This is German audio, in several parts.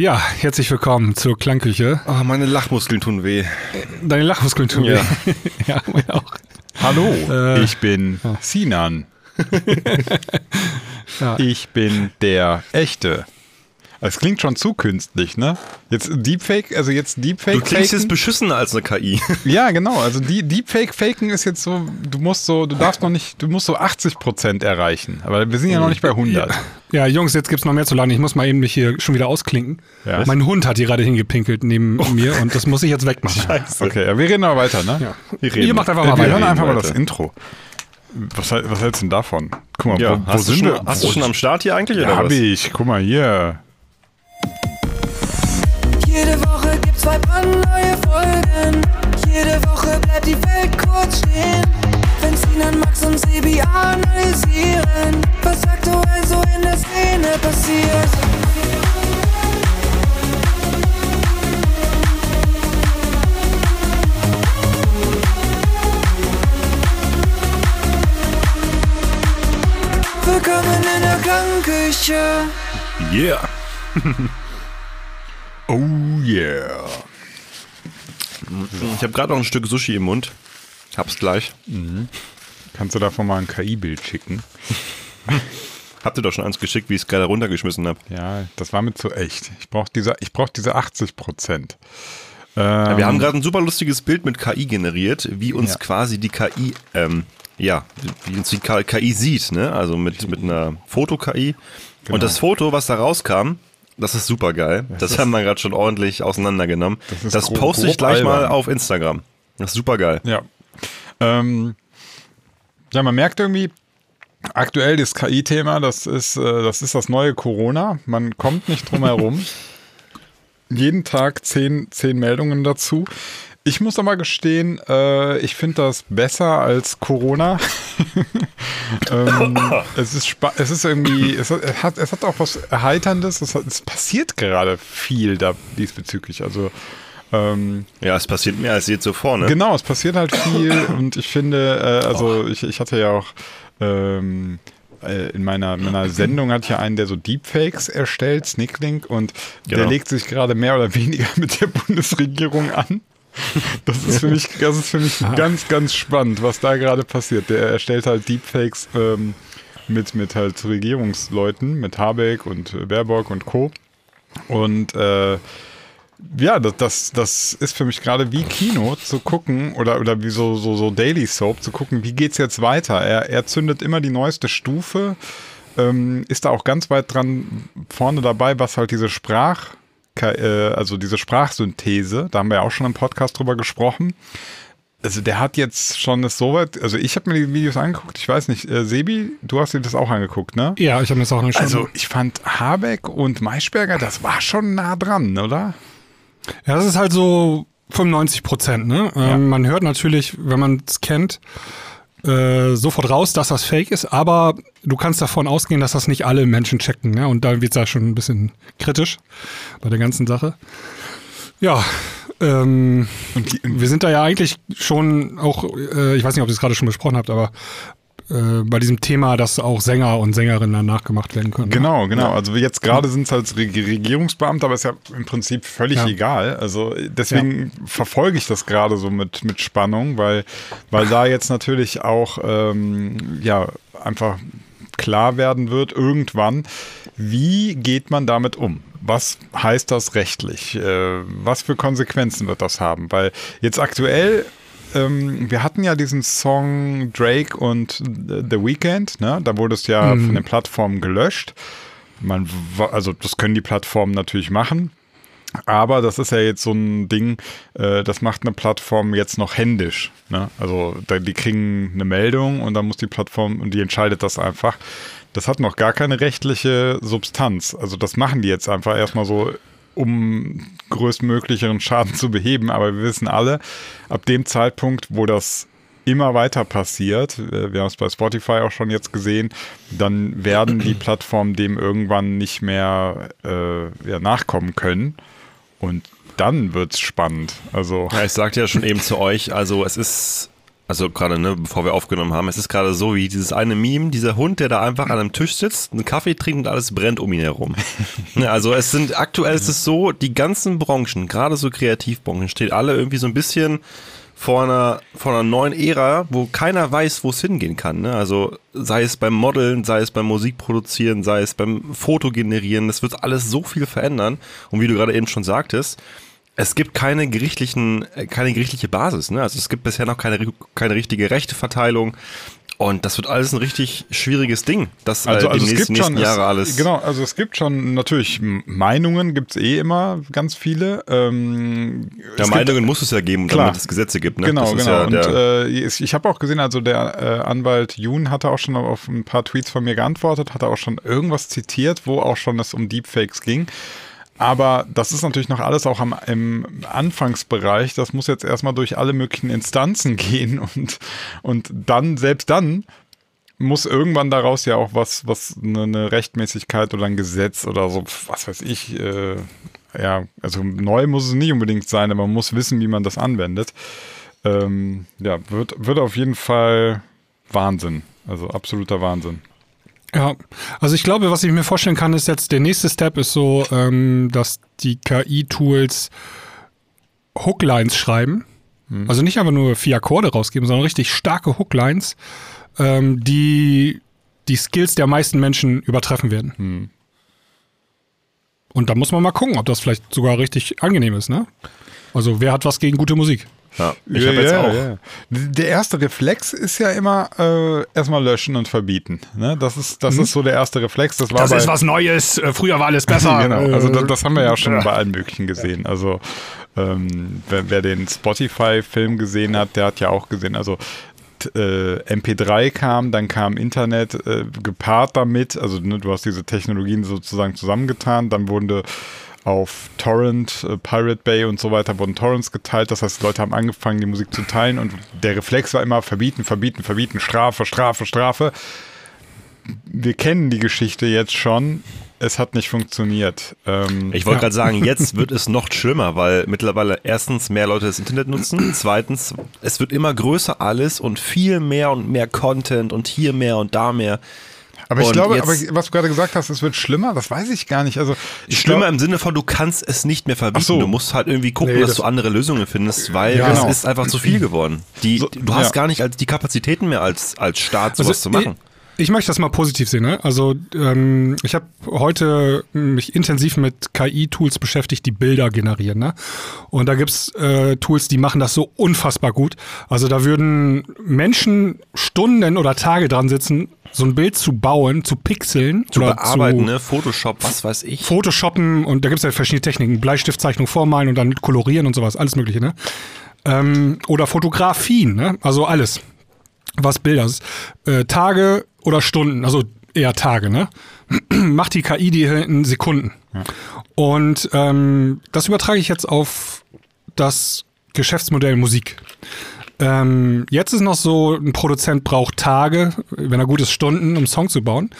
Ja, herzlich willkommen zur Klangküche. Oh, meine Lachmuskeln tun weh. Deine Lachmuskeln tun Ja. weh. ja, meine auch. Hallo, Äh, ich bin Sinan. Ja. Ich bin der Echte. Es klingt schon zu künstlich, ne? Jetzt Deepfake, also jetzt Deepfake. Du klingst jetzt faken. beschissener als eine KI. Ja, genau. Also die Deepfake faken ist jetzt so, du musst so, du darfst noch nicht, du musst so 80 Prozent erreichen. Aber wir sind ja noch nicht bei 100. Ja, Jungs, jetzt gibt's noch mehr zu laden. Ich muss mal eben mich hier schon wieder ausklinken. Ja. Mein Hund hat hier gerade hingepinkelt neben mir und das muss ich jetzt wegmachen. Okay, ja, wir reden aber weiter, ne? Ja. Wir reden Ihr macht einfach Äh, mal wir weiter. hören einfach mal das Intro. Was, was hältst du denn davon? Guck mal, Ja, wo, wo hast, du schon, wir? hast du schon am Start hier eigentlich? Ja, oder hab was? ich. Guck mal hier. Jede Woche gibt's zwei brandneue Folgen. Jede Woche bleibt die Welt kurz stehen. Wenn Sinan, Max und Sebi analysieren, was aktuell so in der Szene passiert. Willkommen in der Klangküche. Yeah. Oh yeah. Ich habe gerade noch ein Stück Sushi im Mund. Hab's gleich. Kannst du davon mal ein KI-Bild schicken? Habt ihr doch schon eins geschickt, wie ich es gerade runtergeschmissen habe. Ja, das war mir zu echt. Ich brauche diese, ich brauch diese 80 Prozent. Ja, wir haben gerade ein super lustiges Bild mit KI generiert, wie uns Ja. quasi die KI, ähm, ja, wie uns die KI sieht, ne? Also mit, mit einer Foto-KI. Genau. Und das Foto, was da rauskam, das ist super geil. Das, ist- haben wir gerade schon ordentlich auseinandergenommen. Das Das, poste ich gleich mal albern. auf Instagram. Das ist super geil. Ja. Ähm, ja, man merkt irgendwie, aktuell das KI-Thema, das ist, äh, das ist das neue Corona. Man kommt nicht drum herum. Jeden Tag zehn, zehn Meldungen dazu. Ich muss aber gestehen, äh, ich finde das besser als Corona. ähm, es, ist es ist irgendwie, es hat, es hat, es hat auch was Erheiterndes. Es, hat, es passiert gerade viel da diesbezüglich. Also ähm, Ja, es passiert mehr als je zuvor, ne? Genau, es passiert halt viel und ich finde, äh, also ich, ich hatte ja auch ähm, äh, in meiner, meiner Sendung ich ja einen, der so Deepfakes erstellt, Snicklink, und der Genau. legt sich gerade mehr oder weniger mit der Bundesregierung an. Das ist für mich, das ist für mich ganz, ganz spannend, was da gerade passiert. Der erstellt halt Deepfakes ähm, mit, mit halt Regierungsleuten, mit Habeck und äh, Baerbock und Co. Und äh, ja, das, das, das ist für mich gerade wie Kino zu gucken oder, oder wie so, so, so Daily Soap zu gucken, wie geht's jetzt weiter. Er, er zündet immer die neueste Stufe, ähm, ist da auch ganz weit dran vorne dabei, was halt diese Sprach, also diese Sprachsynthese, da haben wir ja auch schon im Podcast drüber gesprochen. Also der hat jetzt schon das so weit, also ich habe mir die Videos angeguckt, ich weiß nicht, äh, Sebi, du hast dir das auch angeguckt, ne? Ja, ich habe mir das auch schon. Also ich fand Habeck und Maischberger, das war schon nah dran, oder? Ja, das ist halt so 95 Prozent. Ne? Ähm, Ja. Man hört natürlich, wenn man es kennt, äh, sofort raus, dass das Fake ist, aber du kannst davon ausgehen, dass das nicht alle Menschen checken. Ne? Und da wird es ja schon ein bisschen kritisch bei der ganzen Sache. Ja, ähm, wir sind da ja eigentlich schon auch, äh, ich weiß nicht, ob ihr es gerade schon besprochen habt, aber äh, bei diesem Thema, dass auch Sänger und Sängerinnen danach gemacht werden können. ne? Genau, genau. Also jetzt gerade sind es als Reg Regierungsbeamte, aber ist ja im Prinzip völlig Ja. egal. Also deswegen verfolge ich das gerade so mit, mit Spannung, weil, weil da jetzt natürlich auch ähm, ja einfach klar werden wird, irgendwann, wie geht man damit um? Was heißt das rechtlich? Äh, was für Konsequenzen wird das haben? Weil jetzt aktuell ähm, wir hatten ja diesen Song Drake und The Weeknd, ne? Da wurde es ja von den Plattformen gelöscht. Man, also das können die Plattformen natürlich machen. Aber das ist ja jetzt so ein Ding, äh, das macht eine Plattform jetzt noch händisch. Ne? Also da, die kriegen eine Meldung und dann muss die Plattform und die entscheidet das einfach. Das hat noch gar keine rechtliche Substanz. Also das machen die jetzt einfach erstmal so, um größtmöglicheren Schaden zu beheben. Aber wir wissen alle, ab dem Zeitpunkt, wo das immer weiter passiert, äh, wir haben es bei Spotify auch schon jetzt gesehen, dann werden die Plattformen dem irgendwann nicht mehr äh, ja, nachkommen können. Und dann wird's spannend. Also Ja, ich sagte ja schon eben zu euch, also es ist also gerade, ne, bevor wir aufgenommen haben, es ist gerade so wie dieses eine Meme, dieser Hund, der da einfach an einem Tisch sitzt, einen Kaffee trinkt und alles brennt um ihn herum. Ne, also es sind, aktuell ist es so, die ganzen Branchen, gerade so Kreativbranchen, stehen alle irgendwie so ein bisschen vor einer, vor einer neuen Ära, wo keiner weiß, wo es hingehen kann. Ne? Also sei es beim Modeln, sei es beim Musikproduzieren, sei es beim Fotogenerieren, das wird alles so viel verändern. Und wie du gerade eben schon sagtest, es gibt keine gerichtlichen, äh, keine gerichtliche Basis. Ne? Also es gibt bisher noch keine, keine richtige Rechteverteilung. Und das wird alles ein richtig schwieriges Ding, das Also, äh, also die es nächsten, gibt schon, nächsten Jahre es, alles. Genau, also es gibt schon natürlich Meinungen, gibt es eh immer ganz viele. Ähm, Ja, es gibt- Meinungen muss es ja geben, Klar. damit es Gesetze gibt. Ne? Genau, das genau. Ja und äh, ich ich habe auch gesehen, also der äh, Anwalt Jun hatte auch schon auf ein paar Tweets von mir geantwortet, hatte auch schon irgendwas zitiert, wo auch schon es um Deepfakes ging. Aber das ist natürlich noch alles auch am, im Anfangsbereich. Das muss jetzt erstmal durch alle möglichen Instanzen gehen und, und dann, selbst dann, muss irgendwann daraus ja auch was, was eine, eine Rechtmäßigkeit oder ein Gesetz oder so, was weiß ich, äh, ja, also neu muss es nicht unbedingt sein, aber man muss wissen, wie man das anwendet. Ähm, ja, wird, wird auf jeden Fall Wahnsinn. Also absoluter Wahnsinn. Ja, also ich glaube, was ich mir vorstellen kann, ist jetzt der nächste Step ist so, ähm, dass die KI-Tools Hooklines schreiben. Also nicht einfach nur vier Akkorde rausgeben, sondern richtig starke Hooklines, ähm, die die Skills der meisten Menschen übertreffen werden. Und da muss man mal gucken, ob das vielleicht sogar richtig angenehm ist, ne? Also wer hat was gegen gute Musik? Ja. Ich habe jetzt auch. Der erste Reflex ist ja immer äh, erstmal löschen und verbieten. Ne? Das, ist, das ist so der erste Reflex. Das war Das bei, ist was Neues, äh, früher war alles besser. genau. Also das, Äh, das haben wir ja schon ja. bei allen möglichen gesehen. Also ähm, wer, wer den Spotify-Film gesehen hat, der hat ja auch gesehen, also äh, MP3 kam, dann kam Internet äh, gepaart damit, also ne, du hast diese Technologien sozusagen zusammengetan, dann wurde auf Torrent, äh, Pirate Bay und so weiter wurden Torrents geteilt. Das heißt, Leute haben angefangen, die Musik zu teilen und der Reflex war immer verbieten, verbieten, verbieten, Strafe, Strafe, Strafe. Wir kennen die Geschichte jetzt schon. Es hat nicht funktioniert. Ähm, Ich wollte gerade sagen, jetzt wird es noch schlimmer, weil mittlerweile erstens mehr Leute das Internet nutzen, zweitens, es wird immer größer alles und viel mehr und mehr Content und hier mehr und da mehr. Aber ich Und glaube, aber was du gerade gesagt hast, es wird schlimmer, das weiß ich gar nicht. Also Schlimmer glaub- im Sinne von, du kannst es nicht mehr verbieten. So. Du musst halt irgendwie gucken, Nee, dass das- du andere Lösungen findest, weil Ja, es genau. ist einfach zu viel geworden. Die, So, du hast ja. gar nicht als die Kapazitäten mehr als, als Staat sowas Also, zu machen. Ich, möchte das mal positiv sehen. Ne? Also ähm, ich habe heute mich intensiv mit KI-Tools beschäftigt, die Bilder generieren. Ne? Und da gibt's äh, Tools, die machen das so unfassbar gut. Also da würden Menschen Stunden oder Tage dran sitzen, so ein Bild zu bauen, zu pixeln Zu oder bearbeiten, zu ne? Photoshop, was weiß ich. Photoshoppen und da gibt's ja verschiedene Techniken. Bleistiftzeichnung vormalen und dann kolorieren und sowas, alles mögliche. Ne? Ähm, oder Fotografien, ne? also alles was Bilder. Äh, Tage oder Stunden, also eher Tage, ne? Macht die KI die in Sekunden. Und ähm, das übertrage ich jetzt auf das Geschäftsmodell Musik. Ähm, jetzt ist noch so, ein Produzent braucht Tage, wenn er gut ist, Stunden, um einen Song zu bauen.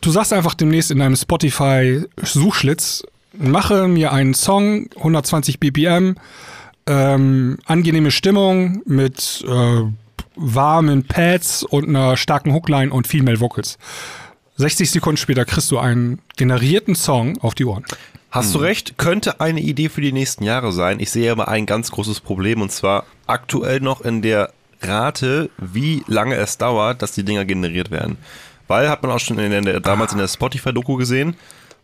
Du sagst einfach demnächst in einem Spotify-Suchschlitz, mache mir einen Song, 120 BPM, ähm, angenehme Stimmung mit äh, warmen Pads und einer starken Hookline und Female Vocals. 60 Sekunden später kriegst du einen generierten Song auf die Ohren. Hast du recht, könnte eine Idee für die nächsten Jahre sein. Ich sehe aber ein ganz großes Problem und zwar aktuell noch in der Rate, wie lange es dauert, dass die Dinger generiert werden. Weil, hat man auch schon in der, damals in der Spotify-Doku gesehen,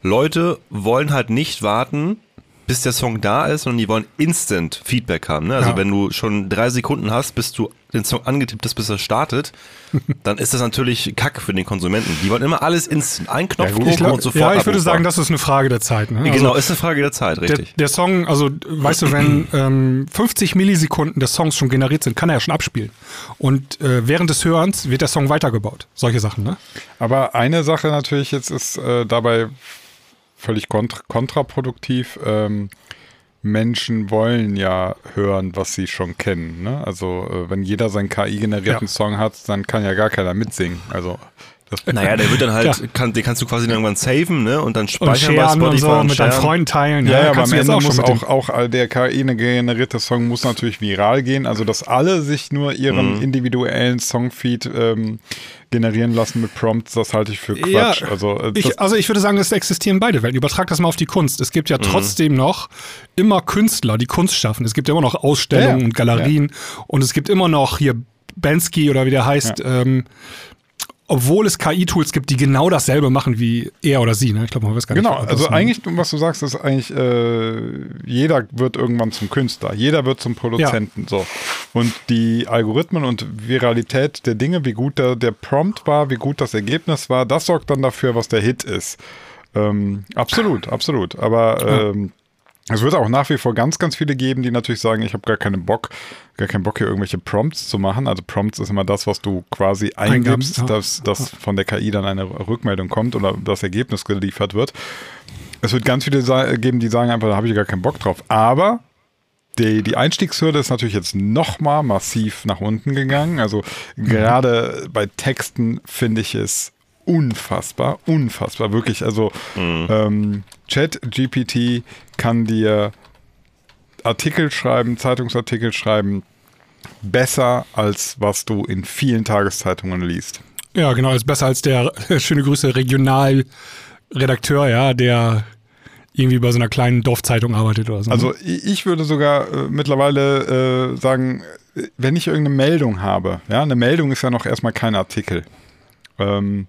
Leute wollen halt nicht warten, bis der Song da ist, sondern die wollen instant Feedback haben. Ne? Also Ja. wenn du schon drei Sekunden hast, bis du den Song angetippt hast, bis er startet, dann ist das natürlich Kacke für den Konsumenten. Die wollen immer alles instant. Ein Knopf gut, drücken und sofort ja, ich würde sagen, das ist eine Frage der Zeit. Ne? Also Genau, ist eine Frage der Zeit, der, richtig. der Song, also weißt du, wenn ähm, 50 Millisekunden des Songs schon generiert sind, kann er ja schon abspielen. Und äh, während des Hörens wird der Song weitergebaut. Solche Sachen, ne? Aber eine Sache natürlich jetzt ist äh, dabei völlig kontra kontraproduktiv. Ähm, Menschen wollen ja hören, was sie schon kennen. Ne? Also äh, wenn jeder seinen KI-generierten Ja. Song hat, dann kann ja gar keiner mitsingen. Also Naja, der wird dann halt, Ja. kann, den kannst du quasi dann irgendwann saven, ne? Und dann Und speichern bei sharen und so und mit deinen. Freunden teilen. Ja, ja, aber kannst am Ende auch muss auch, auch der KI-generierte Song muss natürlich viral gehen, also dass alle sich nur ihren individuellen Songfeed ähm, generieren lassen mit Prompts, das halte ich für Quatsch. Ja, also, äh, ich, also ich würde sagen, es existieren beide Welten. Übertrag das mal auf die Kunst. Es Mhm. gibt ja trotzdem noch immer Künstler, die Kunst schaffen. Es gibt ja immer noch Ausstellungen Ja, ja. und Galerien und es gibt immer noch hier Bensky oder wie der heißt, ähm, obwohl es KI-Tools gibt, die genau dasselbe machen wie er oder sie. Ne? Ich glaube, man weiß gar Genau, nicht. ob also eigentlich, was du sagst, ist eigentlich, äh, jeder wird irgendwann zum Künstler, jeder wird zum Produzenten. So. Und die Algorithmen und Viralität der Dinge, wie gut der, der Prompt war, wie gut das Ergebnis war, das sorgt dann dafür, was der Hit ist. Ähm, absolut, absolut. Aber ähm, es wird auch nach wie vor ganz, ganz viele geben, die natürlich sagen, ich habe gar keinen Bock, gar keinen Bock hier irgendwelche Prompts zu machen. Also Prompts ist immer das, was du quasi eingibst, dass, dass von der KI dann eine Rückmeldung kommt oder das Ergebnis geliefert wird. Es wird ganz viele geben, die sagen einfach, da habe ich gar keinen Bock drauf. Aber die, die Einstiegshürde ist natürlich jetzt nochmal massiv nach unten gegangen. Also gerade bei Texten finde ich es unfassbar, unfassbar, wirklich. Also ähm, Chat GPT kann dir Artikel schreiben, Zeitungsartikel schreiben, besser als was du in vielen Tageszeitungen liest. Ja, genau, ist besser als der schöne Grüße Regionalredakteur, ja, der irgendwie bei so einer kleinen Dorfzeitung arbeitet oder so. Also i- ich würde sogar äh, mittlerweile äh, sagen, äh, wenn ich irgendeine Meldung habe, ja, eine Meldung ist ja noch erstmal kein Artikel. Ähm,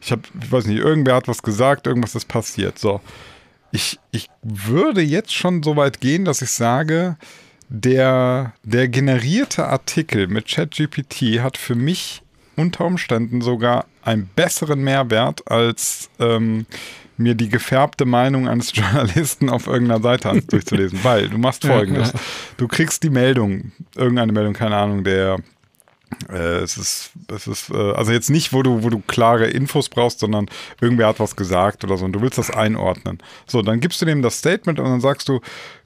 ich habe, ich weiß nicht, irgendwer hat was gesagt, irgendwas ist passiert. So, ich, ich würde jetzt schon so weit gehen, dass ich sage, der, der generierte Artikel mit ChatGPT hat für mich unter Umständen sogar einen besseren Mehrwert als ähm, mir die gefärbte Meinung eines Journalisten auf irgendeiner Seite durchzulesen. Weil du machst folgendes. Du kriegst die Meldung, irgendeine Meldung, keine Ahnung, der äh, es ist, es ist, äh, also jetzt nicht, wo du, wo du klare Infos brauchst, sondern irgendwer hat was gesagt oder so und du willst das einordnen. So, dann gibst du dem das Statement und dann sagst du,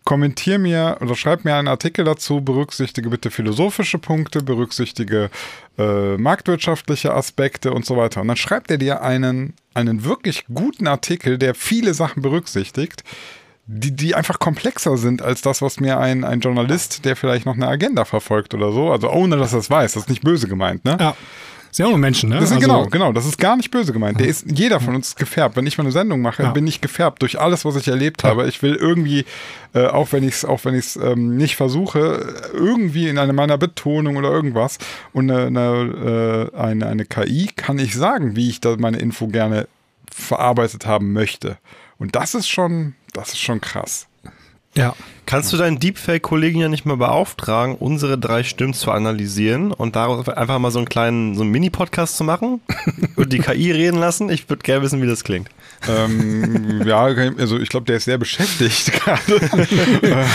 kommentier mir oder schreib mir einen Artikel dazu, berücksichtige bitte philosophische Punkte, berücksichtige äh, marktwirtschaftliche Aspekte und so weiter. Und dann schreibt er dir einen, einen wirklich guten Artikel, der viele Sachen berücksichtigt, die, die einfach komplexer sind als das, was mir ein, ein Journalist, der vielleicht noch eine Agenda verfolgt oder so, also ohne dass er es weiß, das ist nicht böse gemeint, ne? ja. Sind ja auch nur Menschen, ne? Das ist, also, genau, genau, das ist gar nicht böse gemeint. Der ist, jeder von uns ist gefärbt. Wenn ich mal eine Sendung mache, Ja. bin ich gefärbt durch alles, was ich erlebt habe. Ich will irgendwie, äh, auch wenn ich es auch wenn ich es ähm, nicht versuche, irgendwie in einer meiner Betonung oder irgendwas und eine, eine, äh, eine, eine KI kann ich sagen, wie ich da meine Info gerne verarbeitet haben möchte. Und das ist schon, das ist schon krass. Ja. Kannst du deinen Deepfake-Kollegen ja nicht mal beauftragen, unsere drei Stimmen zu analysieren und daraus einfach mal so einen kleinen, so einen Mini-Podcast zu machen und die KI reden lassen? Ich würde gerne wissen, wie das klingt. Ähm, ja, also ich glaube, der ist sehr beschäftigt gerade.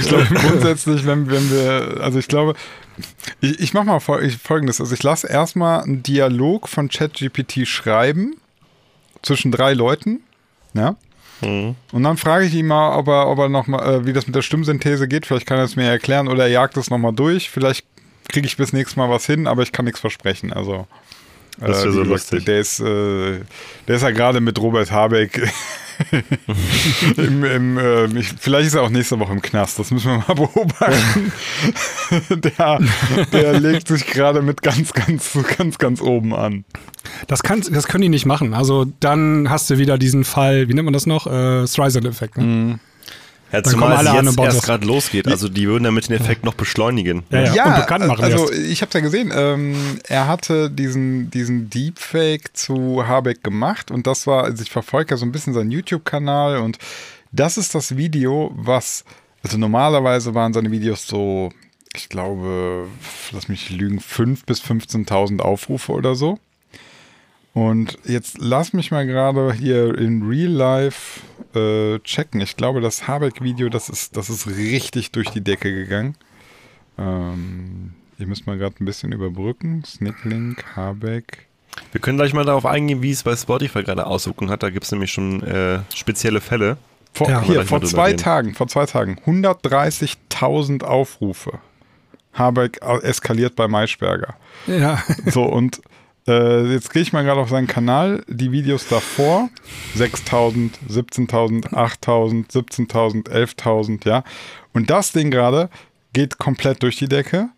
Ich glaube grundsätzlich, wenn, wenn wir, also ich glaube, ich, ich mache mal fol ich, folgendes. Also ich lasse erstmal einen Dialog von ChatGPT schreiben zwischen drei Leuten. Ja. Und dann frage ich ihn mal, ob er, ob er noch mal, äh, wie das mit der Stimmsynthese geht. Vielleicht kann er es mir erklären oder er jagt es nochmal durch. Vielleicht kriege ich bis nächstes Mal was hin, aber ich kann nichts versprechen. Also Das wär äh, so lustig. Der ist, äh, der ist ja gerade mit Robert Habeck. Im, im, äh, ich, vielleicht ist er auch nächste Woche im Knast, das müssen wir mal beobachten. der, der legt sich gerade mit ganz, ganz, ganz, ganz oben an. Das, kann, das können die nicht machen. Also dann hast du wieder diesen Fall, wie nennt man das noch? Äh, Streisand-Effekt. Ne? Mhm. Ja, Dann zumal kommen alle es an jetzt erst gerade losgeht. Also die würden damit den Effekt noch beschleunigen. Ja, ja. und bekannt machen also erst. ich habe es ja gesehen, ähm, er hatte diesen, diesen Deepfake zu Habeck gemacht und das war, also ich verfolge ja so ein bisschen seinen YouTube-Kanal und das ist das Video, was, also normalerweise waren seine Videos so, ich glaube, lass mich lügen, 5.000 bis 15.000 Aufrufe oder so. Und jetzt lass mich mal gerade hier in Real Life äh, checken. Ich glaube, das Habeck-Video, das ist, das ist richtig durch die Decke gegangen. Ähm, ihr müsst mal gerade ein bisschen überbrücken. Snicklink, Habeck. Wir können gleich mal darauf eingehen, wie es bei Spotify gerade Auswirkungen hat. Da gibt es nämlich schon äh, spezielle Fälle. Vor, Ja. hier, vor zwei reden. Tagen, vor zwei Tagen, 130.000 Aufrufe. Habeck eskaliert bei Maischberger. Ja. So, und Äh, jetzt gehe ich mal gerade auf seinen Kanal. Die Videos davor: 6000, 17.000, 8000, 17.000, 11.000, ja. Und das Ding gerade geht komplett durch die Decke.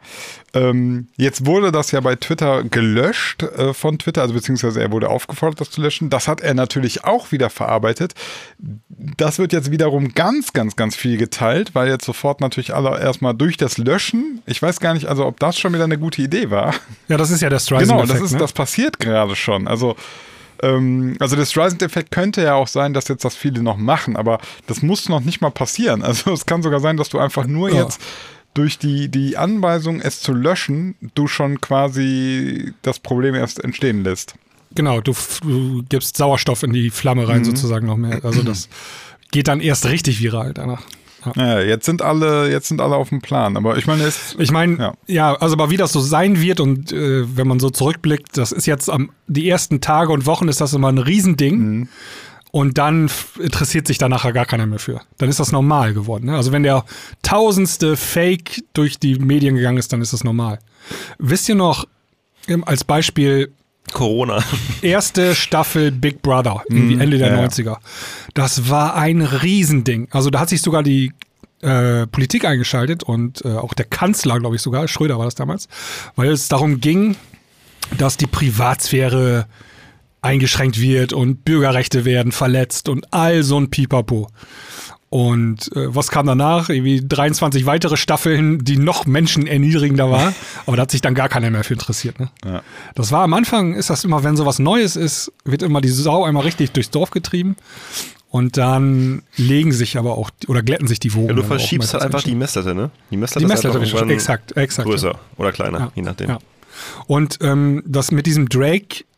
Ähm, jetzt wurde das ja bei Twitter gelöscht äh, von Twitter, also beziehungsweise er wurde aufgefordert, das zu löschen. Das hat er natürlich auch wieder verarbeitet. Das wird jetzt wiederum ganz, ganz, ganz viel geteilt, weil jetzt sofort natürlich alle erstmal durch das Löschen, ich weiß gar nicht, also ob das schon wieder eine gute Idee war. Ja, das ist ja der Streisand Genau, das ist, ne? das passiert gerade schon. Also ähm, also der Streisand-Effekt könnte ja auch sein, dass jetzt das viele noch machen, aber das muss noch nicht mal passieren. Also es kann sogar sein, dass du einfach nur Ja. jetzt durch die, die Anweisung, es zu löschen, du schon quasi das Problem erst entstehen lässt. Genau, du, du gibst Sauerstoff in die Flamme rein, sozusagen noch mehr. Also das geht dann erst richtig viral danach. Ja. Naja, jetzt sind alle, jetzt sind alle auf dem Plan. Aber ich meine, es, Ich meine, Ja. ja. also aber wie das so sein wird und äh, wenn man so zurückblickt, das ist jetzt am die ersten Tage und Wochen ist das immer ein Riesending. Und dann interessiert sich da nachher gar keiner mehr für. Dann ist das normal geworden. Ne? Also wenn der tausendste Fake durch die Medien gegangen ist, dann ist das normal. Wisst ihr noch, als Beispiel Corona. erste Staffel Big Brother, irgendwie Ende der ja. 90er. Das war ein Riesending. Also da hat sich sogar die äh, Politik eingeschaltet und äh, auch der Kanzler, glaube ich sogar, Schröder war das damals, weil es darum ging, dass die Privatsphäre eingeschränkt wird und Bürgerrechte werden verletzt und all so ein Pipapo. Und äh, was kam danach? Irgendwie 23 weitere Staffeln, die noch menschenerniedrigender waren. Aber da hat sich dann gar keiner mehr für interessiert. Ne? Ja. Das war am Anfang, ist das immer, wenn sowas Neues ist, wird immer die Sau einmal richtig durchs Dorf getrieben. Und dann legen sich aber auch, oder glätten sich die Wogen. Ja, du verschiebst halt einfach die. Messlatte, ne? Die Messlatte, Die ist Messlatte, einfach irgendwann exakt, exakt. größer oder kleiner, Ja. je nachdem. Ja. Und ähm, das mit diesem Drake, ja,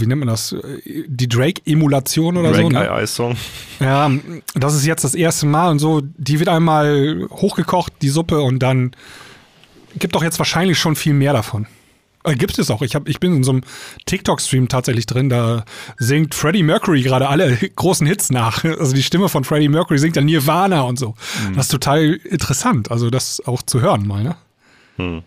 wie nennt man das? Die Drake-Emulation oder so. Drake Ne? Song. Ja, das ist jetzt das erste Mal und so. Die wird einmal hochgekocht, die Suppe, und dann gibt doch jetzt wahrscheinlich schon viel mehr davon. Äh, gibt es auch. Ich, hab, ich bin in so einem TikTok-Stream tatsächlich drin, da singt Freddie Mercury gerade alle großen Hits nach. Also die Stimme von Freddie Mercury singt dann Nirvana und so. Das ist total interessant, also das auch zu hören mal, ne?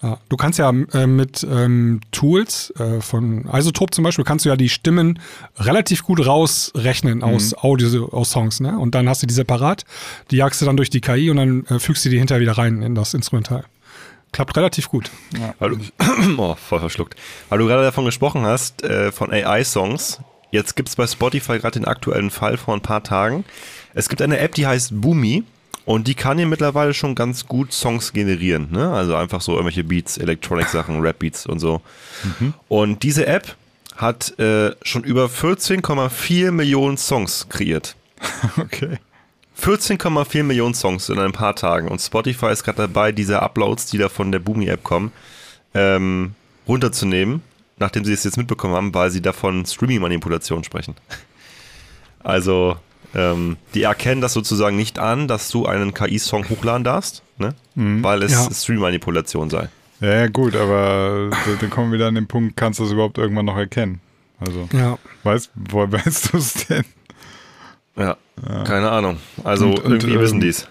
Ja, du kannst ja äh, mit ähm, Tools äh, von Isotope zum Beispiel, kannst du ja die Stimmen relativ gut rausrechnen aus Audio, aus Songs, ne? Und dann hast du die separat, die jagst du dann durch die KI und dann äh, fügst du die hinterher wieder rein in das Instrumental. Klappt relativ gut. Weil du, oh, voll verschluckt. Weil du gerade davon gesprochen hast, äh, von AI-Songs. Jetzt gibt es bei Spotify gerade den aktuellen Fall vor ein paar Tagen. Es gibt eine App, die heißt Boomy. Und die kann hier mittlerweile schon ganz gut Songs generieren. Ne? Also einfach so irgendwelche Beats, Electronic-Sachen, Rap-Beats und so. Und diese App hat äh, schon über 14,4 Millionen Songs kreiert. okay. 14,4 Millionen Songs in ein paar Tagen und Spotify ist gerade dabei, diese Uploads, die da von der Boomy-App kommen, ähm, runterzunehmen, nachdem sie es jetzt mitbekommen haben, weil sie davon Streaming-Manipulation sprechen. Also, ähm, die erkennen das sozusagen nicht an, dass du einen KI-Song hochladen darfst, ne? weil es Ja. Stream-Manipulation sei. Ja, ja, gut, aber da- dann kommen wir wieder an den Punkt, kannst du das überhaupt irgendwann noch erkennen? Also, Ja. weißt, woher weißt du es denn? Ja, keine Ahnung. Also Und- und, irgendwie ähm, wissen die es.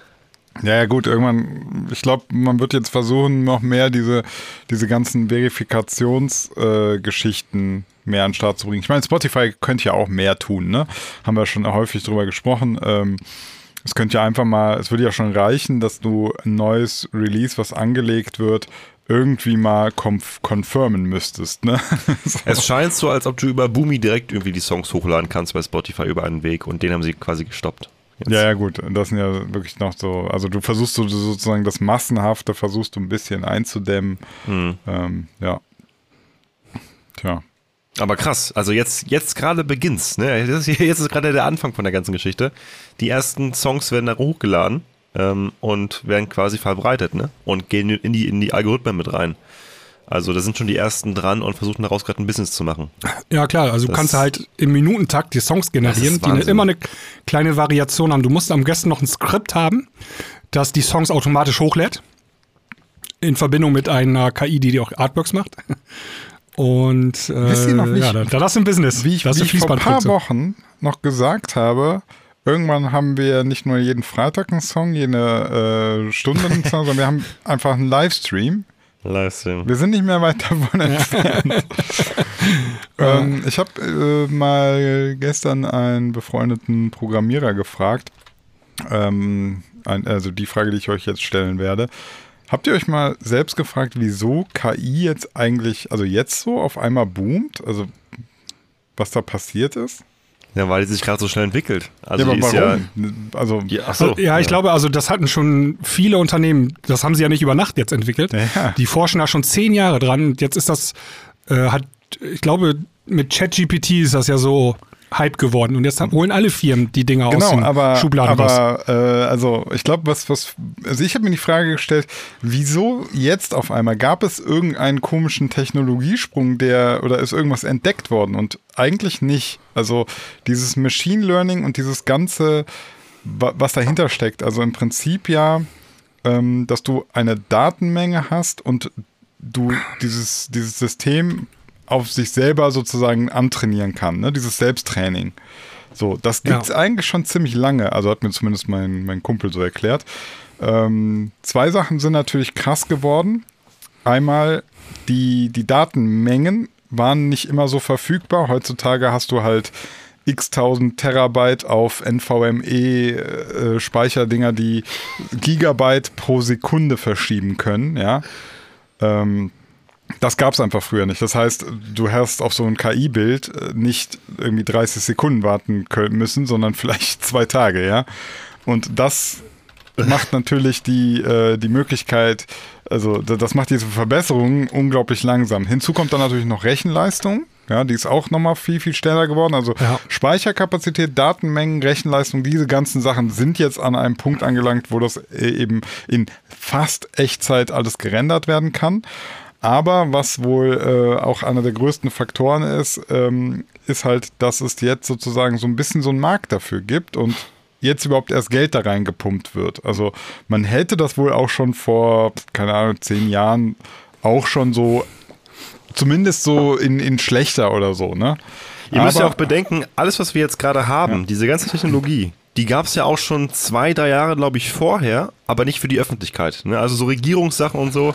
Ja, ja, gut, irgendwann, ich glaube, man wird jetzt versuchen, noch mehr diese, diese ganzen Verifikationsgeschichten äh, mehr an den Start zu bringen. Ich meine, Spotify könnte ja auch mehr tun, ne? Haben wir schon häufig drüber gesprochen. Ähm, es könnte ja einfach mal, es würde ja schon reichen, dass du ein neues Release, was angelegt wird, irgendwie mal konf confirmen müsstest, ne? so. Es scheint so, als ob du über Boomy direkt irgendwie die Songs hochladen kannst bei Spotify über einen Weg und den haben sie quasi gestoppt. Jetzt. Ja, ja, gut. Das sind ja wirklich noch so, also du versuchst so, sozusagen das Massenhafte, versuchst du ein bisschen einzudämmen. Mhm. Ähm, ja. Tja. Aber krass, also jetzt, jetzt gerade beginnt's, ne? Jetzt ist gerade der Anfang von der ganzen Geschichte. Die ersten Songs werden da hochgeladen ähm, und werden quasi verbreitet, ne? Und gehen in die, in die Algorithmen mit rein. Also da sind schon die ersten dran und versuchen daraus gerade ein Business zu machen. Ja, klar, also du Das- kannst halt im Minutentakt die Songs generieren, die eine, Wahnsinn. immer eine kleine Variation haben. Du musst am besten noch ein Skript haben, das die Songs automatisch hochlädt. In Verbindung mit einer KI, die dir auch Artworks macht. Und äh, Wisst ihr noch nicht, ja, da, da das ist ein Business. Wie ich, das wie ich vor ein paar. Wochen noch gesagt habe, irgendwann haben wir nicht nur jeden Freitag einen Song, jede äh, Stunde einen Song, sondern wir haben einfach einen Livestream Livestream. Wir sind nicht mehr weit davon entfernt. ähm, ich habe äh, mal gestern einen befreundeten Programmierer gefragt, ähm, ein, also die Frage, die ich euch jetzt stellen werde. Habt ihr euch mal selbst gefragt, wieso KI jetzt eigentlich, also jetzt so auf einmal boomt? Also was da passiert ist? Ja, weil die sich gerade so schnell entwickelt. Also ja, aber ist ja, warum? also ja, so, ja, ich glaube, also das hatten schon viele Unternehmen, das haben sie ja nicht über Nacht jetzt entwickelt. Ja. Die forschen da schon zehn Jahre dran. Und Jetzt ist das, äh, hat, ich glaube, mit ChatGPT ist das ja so Hype geworden. Und jetzt haben, holen alle Firmen die Dinger aus Genau, den aber, Schubladen aber äh, also ich glaube, was, was, also ich habe mir die Frage gestellt, wieso jetzt auf einmal gab es irgendeinen komischen Technologiesprung, der oder ist irgendwas entdeckt worden und eigentlich nicht. Also dieses Machine Learning und dieses ganze, wa- was dahinter steckt, also im Prinzip ja, ähm, dass du eine Datenmenge hast und du dieses, dieses System auf sich selber sozusagen antrainieren kann, ne? dieses Selbsttraining. So, das Ja. gibt's eigentlich schon ziemlich lange, also hat mir zumindest mein, mein Kumpel so erklärt. Ähm, zwei Sachen sind natürlich krass geworden. Einmal, die, die Datenmengen waren nicht immer so verfügbar. Heutzutage hast du halt x tausend Terabyte auf NVMe äh, Speicherdinger, die Gigabyte pro Sekunde verschieben können, ja. Ähm, das gab es einfach früher nicht. Das heißt, du hast auf so ein KI-Bild äh, nicht irgendwie 30 Sekunden warten können müssen, sondern vielleicht zwei Tage, ja. Und das macht natürlich die, äh, die Möglichkeit, also da- das macht diese Verbesserungen unglaublich langsam. Hinzu kommt dann natürlich noch Rechenleistung. Ja, die ist auch nochmal viel, viel schneller geworden. Also Ja. Speicherkapazität, Datenmengen, Rechenleistung, diese ganzen Sachen sind jetzt an einem Punkt angelangt, wo das äh, eben in fast Echtzeit alles gerendert werden kann. Aber was wohl äh, auch einer der größten Faktoren ist, ähm, ist halt, dass es jetzt sozusagen so ein bisschen so einen Markt dafür gibt und jetzt überhaupt erst Geld da reingepumpt wird. Also man hätte das wohl auch schon vor, keine Ahnung, zehn Jahren auch schon so, zumindest so in, in schlechter oder so, ne? Ihr müsst ja auch bedenken, alles, was wir jetzt gerade haben, diese ganze Technologie, die gab es ja auch schon zwei, drei Jahre, glaube ich, vorher, aber nicht für die Öffentlichkeit. Ne? Also so Regierungssachen und so.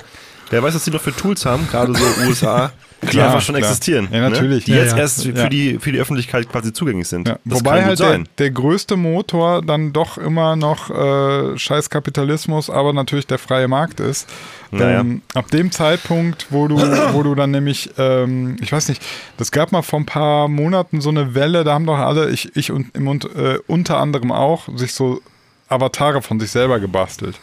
Wer weiß, was die noch für Tools haben, gerade so USA, die Klar, einfach schon klar. existieren. Ja, natürlich. Ne? Die Ja, jetzt ja. erst für, die, für die Öffentlichkeit quasi zugänglich sind. Wobei halt der, der größte Motor dann doch immer noch äh, scheiß Kapitalismus, aber natürlich der freie Markt ist. Naja. Ähm, ab dem Zeitpunkt, wo du, wo du dann nämlich, ähm, ich weiß nicht, das gab mal vor ein paar Monaten so eine Welle, da haben doch alle, ich, ich und im, äh, unter anderem auch, sich so Avatare von sich selber gebastelt.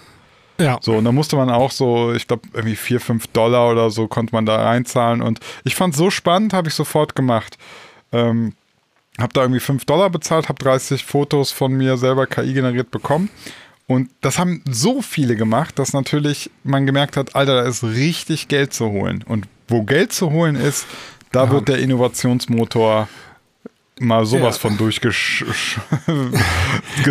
Ja. So, und da musste man auch so, ich glaube, irgendwie 4, 5 Dollar oder so konnte man da reinzahlen. Und ich fand so spannend, habe ich sofort gemacht. Ähm, habe da irgendwie 5 Dollar bezahlt, habe 30 Fotos von mir selber KI generiert bekommen. Und das haben so viele gemacht, dass natürlich man gemerkt hat, Alter, da ist richtig Geld zu holen. Und wo Geld zu holen ist, da Ja. wird der Innovationsmotor mal sowas Ja. von durchgesch eine-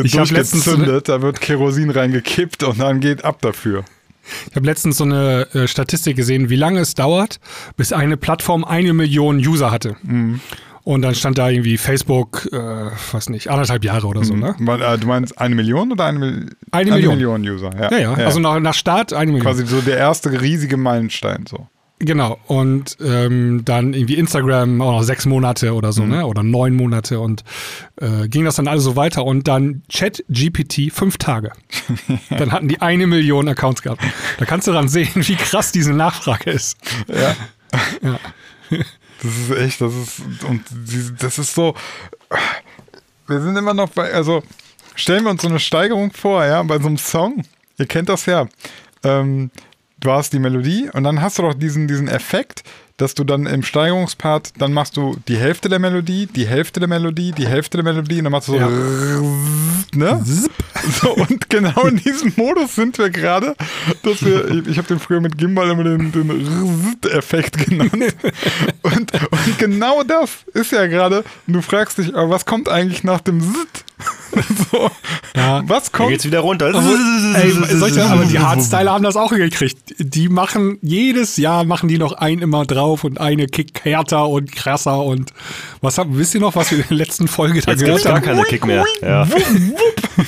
durchgezündet. Da wird Kerosin reingekippt und dann geht ab dafür. Ich habe letztens so eine äh, Statistik gesehen, wie lange es dauert, bis eine Plattform eine Million User hatte. Mhm. Und dann stand da irgendwie Facebook, äh, weiß nicht, anderthalb Jahre oder so, ne? Weil, äh, Du meinst eine Million oder eine, Mil Eine Million. User? Ja, ja. Also nach, nach Start eine Million. quasi so der erste riesige Meilenstein so. Genau. Und ähm, dann irgendwie Instagram auch noch sechs Monate oder Mhm. so, ne? Oder neun Monate und äh, ging das dann alles so weiter und dann Chat GPT fünf Tage. dann hatten die eine Million Accounts gehabt. Da kannst du dann sehen, wie krass diese Nachfrage ist. Ja. Ja. Das ist echt, das ist, und das ist so, wir sind immer noch bei, also stellen wir uns so eine Steigerung vor, ja, bei so einem Song, ihr kennt das ja, ähm, du hast die Melodie und dann hast du doch diesen, diesen Effekt, dass du dann im Steigerungspart, dann machst du die Hälfte der Melodie, die Hälfte der Melodie, die Hälfte der Melodie und dann machst du so, Ja. ne? So, und genau in diesem Modus sind wir gerade, dass wir, ich, ich habe den früher mit Gimbal immer den, den Effekt genannt. Und, und genau das ist ja gerade, du fragst dich, aber was kommt eigentlich nach dem Zit? So, Ja. was Hier kommt? geht's wieder runter. Ey, solche, aber die Hardstyler haben das auch gekriegt. Die machen, jedes Jahr machen die noch einen immer drauf und eine Kick härter und krasser und was haben, wisst ihr noch, was wir in der letzten Folge da Jetzt gehört gibt's gar haben? keine Kick mehr. Ja.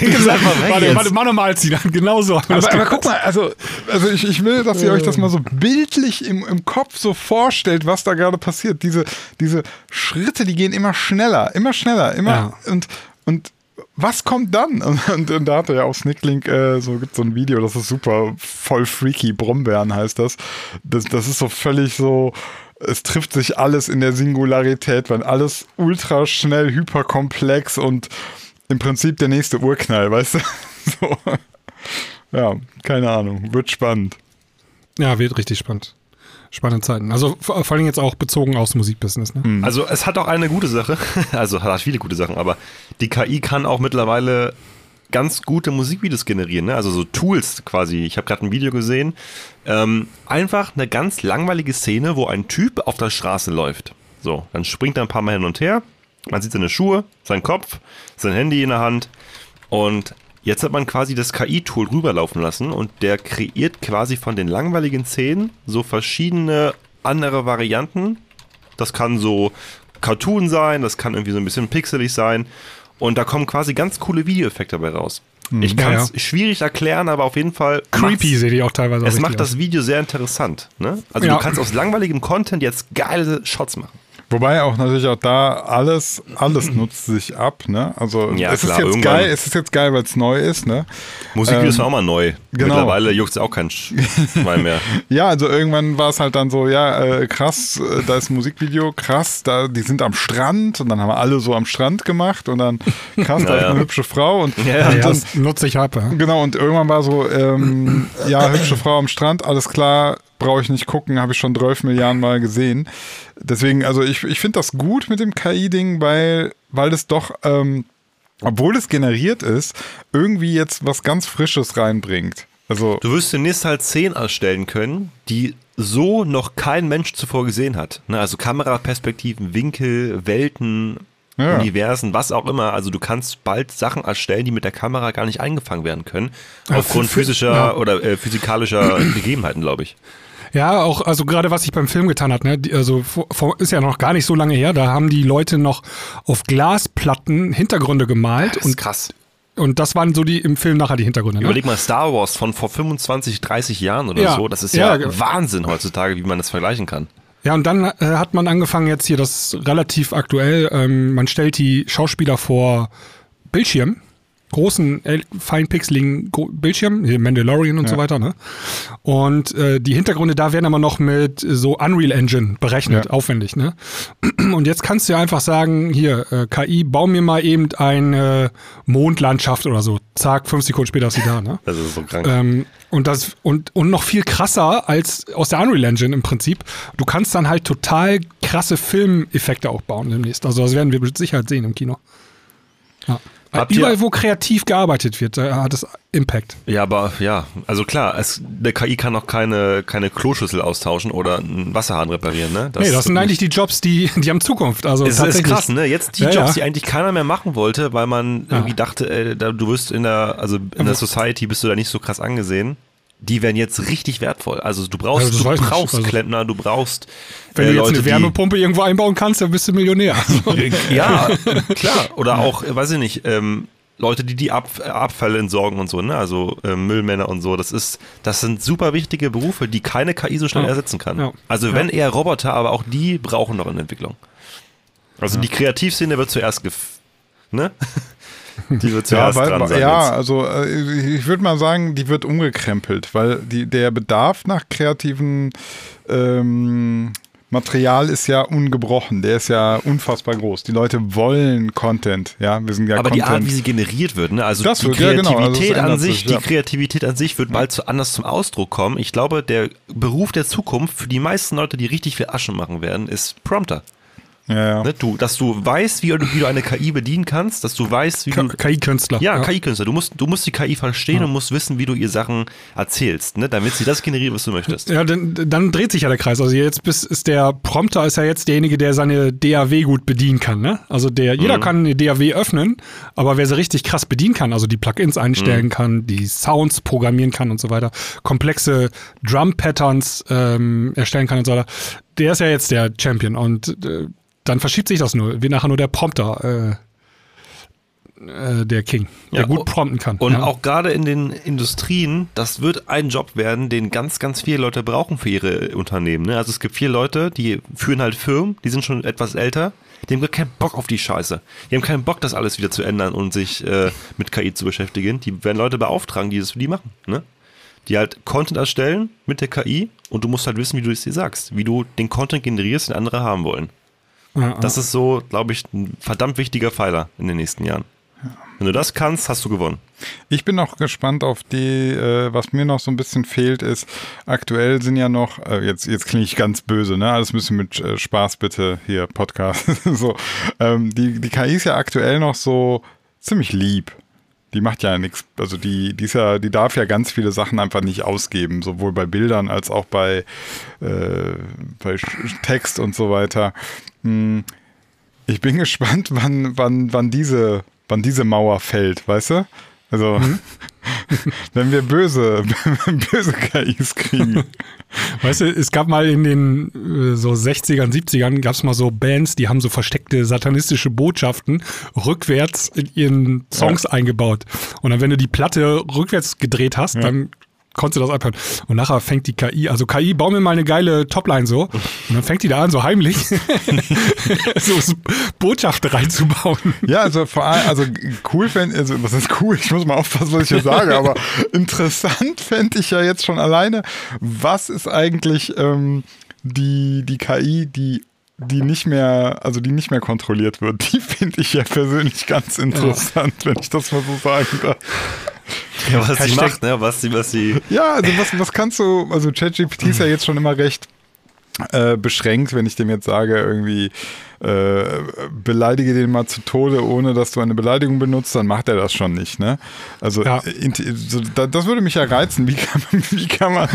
die ist einfach weg warte, warte, mach nochmal ziehen. Genau so. Aber, aber guck mal, also, also ich, ich will, dass ihr euch das mal so bildlich im, im Kopf so vorstellt, was da gerade passiert. Diese, diese Schritte, die gehen immer schneller, immer schneller, immer ja. Und, und was kommt dann? Und, und, und, da hat er ja auch Snicklink, äh, so gibt so ein Video, das ist super, voll freaky, Brombeeren heißt das. Das, das ist so völlig so, es trifft sich alles in der Singularität, weil alles ultra schnell, hyperkomplex und im Prinzip der nächste Urknall, weißt du? so. Ja, keine Ahnung, wird spannend. Ja, wird richtig spannend spannende Zeiten. Also vor, vor allem jetzt auch bezogen aus Musikbusiness. Ne? Mhm. Also es hat auch eine gute Sache, also hat viele gute Sachen, aber die KI kann auch mittlerweile ganz gute Musikvideos generieren, ne? also so Tools quasi. Ich habe gerade ein Video gesehen, ähm, einfach eine ganz langweilige Szene, wo ein Typ auf der Straße läuft. So, dann springt er ein paar Mal hin und her, man sieht seine Schuhe, seinen Kopf, sein Handy in der Hand und Jetzt hat man quasi das KI-Tool rüberlaufen lassen und der kreiert quasi von den langweiligen Szenen so verschiedene andere Varianten. Das kann so Cartoon sein, das kann irgendwie so ein bisschen pixelig sein. Und da kommen quasi ganz coole Videoeffekte dabei raus. Hm, ich kann es ja, schwierig erklären, aber auf jeden Fall. Creepy sehe ich auch teilweise. Es macht das Video sehr interessant. Ne? Also ja. du kannst aus langweiligem Content jetzt geile Shots machen. Wobei auch natürlich auch da alles, alles nutzt sich ab, ne? Also ja, es klar, ist jetzt geil, es ist jetzt geil, weil es neu ist, ne? Musikvideos ähm, war auch mal neu. Genau. Mittlerweile juckt es auch kein Schwein mehr. ja, also irgendwann war es halt dann so, ja, äh, krass, äh, da ist ein Musikvideo, krass, da, die sind am Strand und dann haben wir alle so am Strand gemacht und dann krass, da ist eine hübsche Frau und, ja, und ja, dann, nutze ich ab. Ja. Genau, und irgendwann war so, ähm, ja, hübsche Frau am Strand, alles klar, brauche ich nicht gucken, habe ich schon 12 Milliarden Mal gesehen. Deswegen, also ich, ich finde das gut mit dem KI-Ding, weil, weil das doch, ähm, obwohl es generiert ist, irgendwie jetzt was ganz Frisches reinbringt. Also du wirst demnächst halt Szenen erstellen können, die so noch kein Mensch zuvor gesehen hat. Ne, also Kameraperspektiven, Winkel, Welten, ja. Universen, was auch immer. Also du kannst bald Sachen erstellen, die mit der Kamera gar nicht eingefangen werden können. Aufgrund physischer ja. oder äh, physikalischer Gegebenheiten, glaube ich. Ja, auch, also gerade was sich beim Film getan hat, ne? Also ist ja noch gar nicht so lange her, da haben die Leute noch auf Glasplatten Hintergründe gemalt. Das ist und krass. Und das waren so die im Film nachher die Hintergründe. Ne? Überleg mal Star Wars von vor 25, 30 Jahren oder ja. so. Das ist ja, ja, Wahnsinn heutzutage, wie man das vergleichen kann. Ja, und dann äh, hat man angefangen jetzt hier, das relativ aktuell, ähm, man stellt die Schauspieler vor Bildschirm großen, feinpixeligen Bildschirm, hier Mandalorian und ja. so weiter. Ne? Und äh, die Hintergründe da werden aber noch mit so Unreal Engine berechnet, ja. aufwendig. Ne? Und jetzt kannst du ja einfach sagen, hier, äh, KI, bau mir mal eben eine Mondlandschaft oder so. Zack, fünf Sekunden später ist sie da. Ne? Das ist so krank. Ähm, und, das, und, und noch viel krasser als aus der Unreal Engine im Prinzip. Du kannst dann halt total krasse Filmeffekte auch bauen demnächst. Also das werden wir mit Sicherheit sehen im Kino. Ja. Habt Überall, wo kreativ gearbeitet wird, hat es Impact. Ja, aber ja, also klar, es, der KI kann auch keine, keine Kloschüssel austauschen oder einen Wasserhahn reparieren, ne? Das nee, das sind eigentlich die Jobs, die, die haben Zukunft. Also es ist krass, ne? Jetzt die ja, Jobs, ja. die eigentlich keiner mehr machen wollte, weil man ja. irgendwie dachte, ey, du wirst in der, also in der Society bist du da nicht so krass angesehen die werden jetzt richtig wertvoll. Also du brauchst, also du brauchst also, Klempner, du brauchst. Wenn äh, du jetzt Leute, eine Wärmepumpe irgendwo einbauen kannst, dann bist du Millionär. ja, klar. Oder auch, weiß ich nicht, ähm, Leute, die die Ab Abfälle entsorgen und so, ne? Also äh, Müllmänner und so. Das ist, das sind super wichtige Berufe, die keine KI so schnell ja. ersetzen kann. Ja. Also wenn eher Roboter, aber auch die brauchen noch eine Entwicklung. Also die Kreativszene wird zuerst gef ne? Die wird zuerst ja, weil, dran sein. Ja, jetzt. also äh, ich würde mal sagen, die wird umgekrempelt, weil die, der Bedarf nach kreativen ähm, Material ist ja ungebrochen, der ist ja unfassbar groß. Die Leute wollen Content, ja, wir sind ja Aber Content. die Art, wie sie generiert wird, ne? also das die wird, Kreativität ja, genau. also an sich, sich ja. die Kreativität an sich wird bald zu anders zum Ausdruck kommen. Ich glaube, der Beruf der Zukunft für die meisten Leute, die richtig viel Asche machen werden, ist Prompter. Ja, ja. Ne, du, dass du weißt, wie du, wie du eine KI bedienen kannst, dass du weißt, wie du. KI-Künstler. Ja, ja. KI-Künstler. Du musst, du musst die KI verstehen und musst wissen, wie du ihr Sachen erzählst, ne, damit sie das generiert, was du möchtest. Ja, dann, dann dreht sich ja der Kreis. Also jetzt bist, ist der Prompter ist ja jetzt derjenige, der seine DAW gut bedienen kann. Ne? Also der, jeder mhm. kann eine DAW öffnen, aber wer sie richtig krass bedienen kann, also die Plugins einstellen mhm. kann, die Sounds programmieren kann und so weiter, komplexe Drum-Patterns ähm, erstellen kann und so weiter, der ist ja jetzt der Champion und äh, dann verschiebt sich das nur, wie nachher nur der Prompter. Äh, äh, der King, der Ja, gut prompten kann. Und ja. auch gerade in den Industrien, das wird ein Job werden, den ganz, ganz viele Leute brauchen für ihre Unternehmen. Ne? Also es gibt viele Leute, die führen halt Firmen, die sind schon etwas älter, die haben gar keinen Bock auf die Scheiße. Die haben keinen Bock, das alles wieder zu ändern und sich äh, mit KI zu beschäftigen. Die werden Leute beauftragen, die das für die machen. Ne? Die halt Content erstellen mit der KI und du musst halt wissen, wie du es dir sagst, wie du den Content generierst, den andere haben wollen. Ja, Das ist so, glaube ich, ein verdammt wichtiger Pfeiler in den nächsten Jahren. Wenn du das kannst, hast du gewonnen. Ich bin noch gespannt auf die, äh, was mir noch so ein bisschen fehlt, ist, aktuell sind ja noch, äh, jetzt, jetzt klinge ich ganz böse, ne? Alles ein bisschen mit äh, Spaß bitte hier, Podcast. so, ähm, die, die KI ist ja aktuell noch so ziemlich lieb. Die macht ja nichts, also die, die ja, die darf ja ganz viele Sachen einfach nicht ausgeben, sowohl bei Bildern als auch bei, äh, bei Text und so weiter. Hm, ich bin gespannt, wann, wann, wann diese, wann diese Mauer fällt, weißt du? Also, wenn wir böse, böse KIs kriegen. Weißt du, es gab mal in den äh, so 60ern, 70ern, gab es mal so Bands, die haben so versteckte satanistische Botschaften rückwärts in ihren Songs eingebaut. Und dann, wenn du die Platte rückwärts gedreht hast, dann konntest du das abhören. Und nachher fängt die KI, also KI, bau mir mal eine geile Topline so. Und dann fängt die da an, so heimlich so, Botschaften reinzubauen. Ja, also vor allem, also cool fände, also was ist cool? Ich muss mal aufpassen, was ich hier sage, aber interessant fände ich ja jetzt schon alleine, was ist eigentlich ähm, die, die KI, die die nicht mehr, also die nicht mehr kontrolliert wird, die finde ich ja persönlich ganz interessant, wenn ich das mal so sagen darf. Ja, was sie Hashtag- macht, ne? Was sie, was sie. Ja, also was, was kannst du, also ChatGPT ist ja jetzt schon immer recht äh, beschränkt, wenn ich dem jetzt sage, irgendwie äh, beleidige den mal zu Tode, ohne dass du eine Beleidigung benutzt, dann macht er das schon nicht, ne? Also Ja. äh, int- so, da, das würde mich ja reizen. Wie kann, man, wie kann man,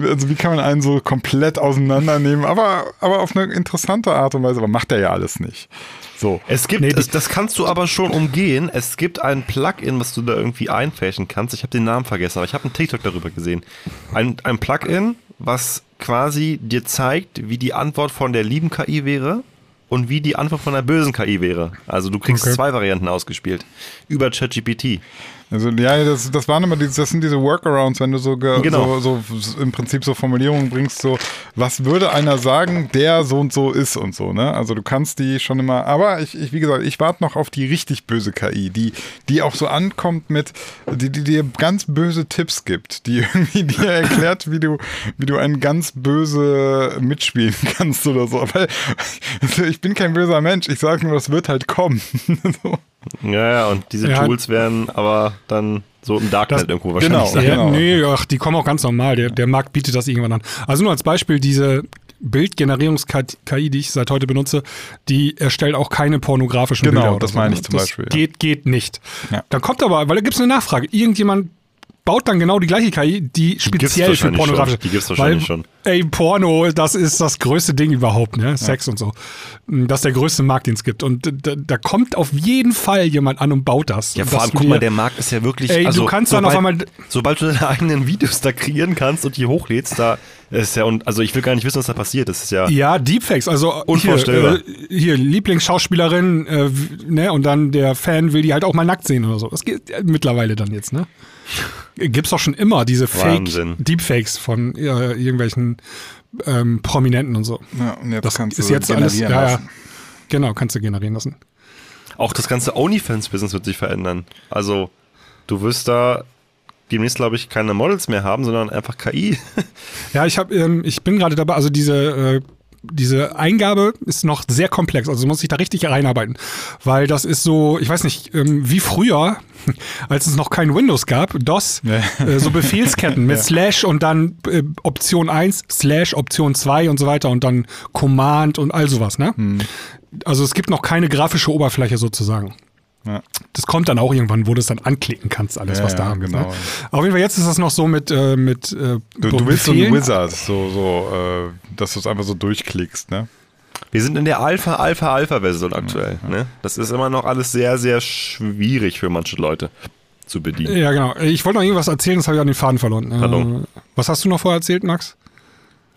also wie kann man einen so komplett auseinandernehmen, aber, aber auf eine interessante Art und Weise, aber macht er ja alles nicht. So. Es gibt, Nee, es, das kannst du aber schon umgehen. Es gibt ein Plugin, was du da irgendwie einfächen kannst. Ich habe den Namen vergessen, aber ich habe einen TikTok darüber gesehen. Ein, ein Plugin, was quasi dir zeigt, wie die Antwort von der lieben KI wäre und wie die Antwort von der bösen KI wäre. Also du kriegst Okay. zwei Varianten ausgespielt. Über ChatGPT. Also ja, das, das waren immer diese, das sind diese Workarounds, wenn du so, ge, Genau. so, so im Prinzip so Formulierungen bringst, so was würde einer sagen, der so und so ist und so, ne? Also du kannst die schon immer, aber ich, ich wie gesagt, ich warte noch auf die richtig böse KI, die, die auch so ankommt mit, die, die dir ganz böse Tipps gibt, die irgendwie dir erklärt, wie du, wie du ein ganz böse mitspielen kannst oder so. Weil also ich bin kein böser Mensch, ich sage nur, das wird halt kommen. so. Ja, ja, und diese Ja. Tools werden aber dann so im Darknet Das- irgendwo wahrscheinlich genau. sein. Ja, genau. nee, ach, die kommen auch ganz normal. Der, der Markt bietet das irgendwann an. Also nur als Beispiel, diese Bildgenerierungs-KI, die ich seit heute benutze, die erstellt auch keine pornografischen Genau, Bilder. oder das so. meine ich zum das Beispiel, ja. Geht, geht nicht. Ja. Dann kommt aber, weil da gibt es eine Nachfrage. Irgendjemand baut dann genau die gleiche KI, die speziell für wahrscheinlich pornografische. Die gibt's wahrscheinlich weil, schon. Ey, Porno, das ist das größte Ding überhaupt, ne? Sex und so. Das ist der größte Markt, den es gibt. Und da, da kommt auf jeden Fall jemand an und baut das. Ja, vor allem, guck mal, der Markt ist ja wirklich. Ey, du also, kannst dann auf sobald- einmal- Sobald du deine eigenen Videos da kreieren kannst und die hochlädst, da ist ja, und also ich will gar nicht wissen, was da passiert. Das ist ja. Ja, Deepfakes, also Unvorstellbar. Hier, äh, hier Lieblingsschauspielerin, äh, ne, und dann der Fan will die halt auch mal nackt sehen oder so. Das geht äh, mittlerweile dann jetzt, ne? Gibt's doch schon immer diese Wahnsinn. Fake Deepfakes von äh, irgendwelchen ähm, Prominenten und so. Ja, und jetzt Das kannst ist du jetzt alles, generieren ja, ja. lassen. Genau, kannst du generieren lassen. Auch das ganze OnlyFans-Business wird sich verändern. Also, du wirst da demnächst, glaube ich, keine Models mehr haben, sondern einfach KI. Ja, ich habe, ähm, ich bin gerade dabei, also diese, äh, diese Eingabe ist noch sehr komplex, also muss ich da richtig reinarbeiten, weil das ist so, ich weiß nicht, ähm, wie früher, als es noch kein Windows gab, DOS, äh, so Befehlsketten mit Slash und dann äh, Option 1, Slash, Option 2 und so weiter und dann Command und all sowas, ne? Also es gibt noch keine grafische Oberfläche sozusagen. Ja. Das kommt dann auch irgendwann, wo du es dann anklicken kannst, alles, Ja, was da ja, haben ist, genau. Ne? Auf jeden Fall, jetzt ist das noch so mit, äh, mit äh, Du, du willst so ein. Wizard, so, so, äh, dass du es einfach so durchklickst, ne? Wir sind in der Alpha, Alpha, Alpha-Version aktuell. Ne? Das ist immer noch alles sehr, sehr schwierig für manche Leute zu bedienen. Ja, genau. Ich wollte noch irgendwas erzählen, das habe ich an den Faden verloren. Pardon. Äh, was hast du noch vorher erzählt, Max?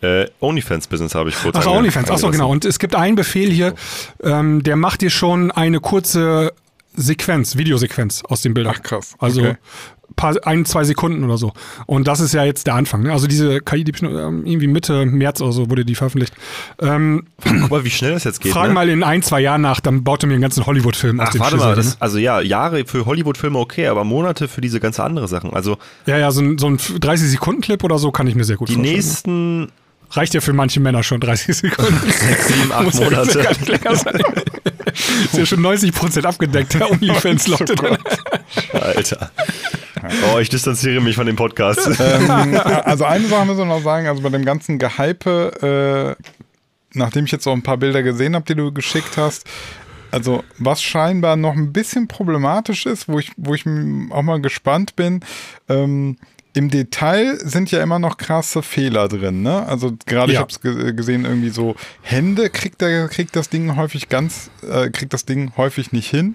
Äh, OnlyFans-Business habe ich kurz Ach, ange- OnlyFans. Ach so, angerissen. genau. Und es gibt einen Befehl hier, ähm, der macht dir schon eine kurze Sequenz, Videosequenz aus den Bildern. Ach, krass. Also Okay. paar, ein, zwei Sekunden oder so. Und das ist ja jetzt der Anfang. Ne? Also diese KI, die ähm, irgendwie Mitte März oder so wurde die veröffentlicht. Ähm, Guck mal, wie schnell das jetzt geht. frag ne? mal in ein, zwei Jahren nach, dann baut er mir einen ganzen Hollywood-Film aus dem warte Schissel, mal, ne? das, also ja, Jahre für Hollywood-Filme okay, aber Monate für diese ganze andere Sachen. Also Ja, ja, so ein, so ein 30-Sekunden-Clip oder so kann ich mir sehr gut die vorstellen. nächsten Reicht ja für manche Männer schon 30 Sekunden. sechs, sieben, acht Monate. Ist ja schon 90% abgedeckt, der OnlyFans-Leute. drin. Alter. Oh, ich distanziere mich von dem Podcast. ähm, also eine Sache müssen wir noch sagen, also bei dem ganzen Gehype, äh, nachdem ich jetzt auch ein paar Bilder gesehen habe, die du geschickt hast, also was scheinbar noch ein bisschen problematisch ist, wo ich, wo ich auch mal gespannt bin, ähm, im Detail sind ja immer noch krasse Fehler drin, ne? Also gerade ich Ja. habe es ge gesehen, irgendwie so Hände kriegt der kriegt das Ding häufig ganz, äh, kriegt das Ding häufig nicht hin.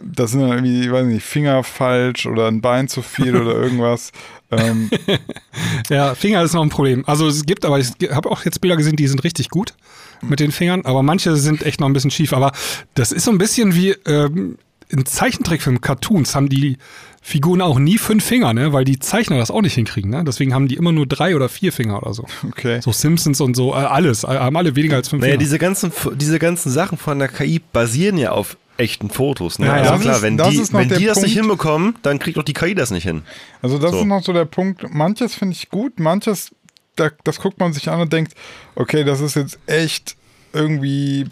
Das sind dann irgendwie, ich weiß nicht, Finger falsch oder ein Bein zu viel oder irgendwas. Ähm, Ja, Finger ist noch ein Problem. Also es gibt, aber ich habe auch jetzt Bilder gesehen, die sind richtig gut mit den Fingern, aber manche sind echt noch ein bisschen schief. Aber das ist so ein bisschen wie ähm, in Zeichentrickfilmen, Cartoons haben die Figuren auch nie fünf Finger, ne? weil die Zeichner das auch nicht hinkriegen. Ne? Deswegen haben die immer nur drei oder vier Finger oder so. okay. So Simpsons und so, äh, alles, äh, haben alle weniger als fünf Naja, Finger. diese ganzen, diese ganzen Sachen von der KI basieren ja auf echten Fotos. Ne? Ja, also klar, ist- wenn das die, wenn die das nicht hinbekommen, dann kriegt doch die KI das nicht hin. Also das So. ist noch so der Punkt. Manches finde ich gut, manches, da, das guckt man sich an und denkt, okay, das ist jetzt echt irgendwie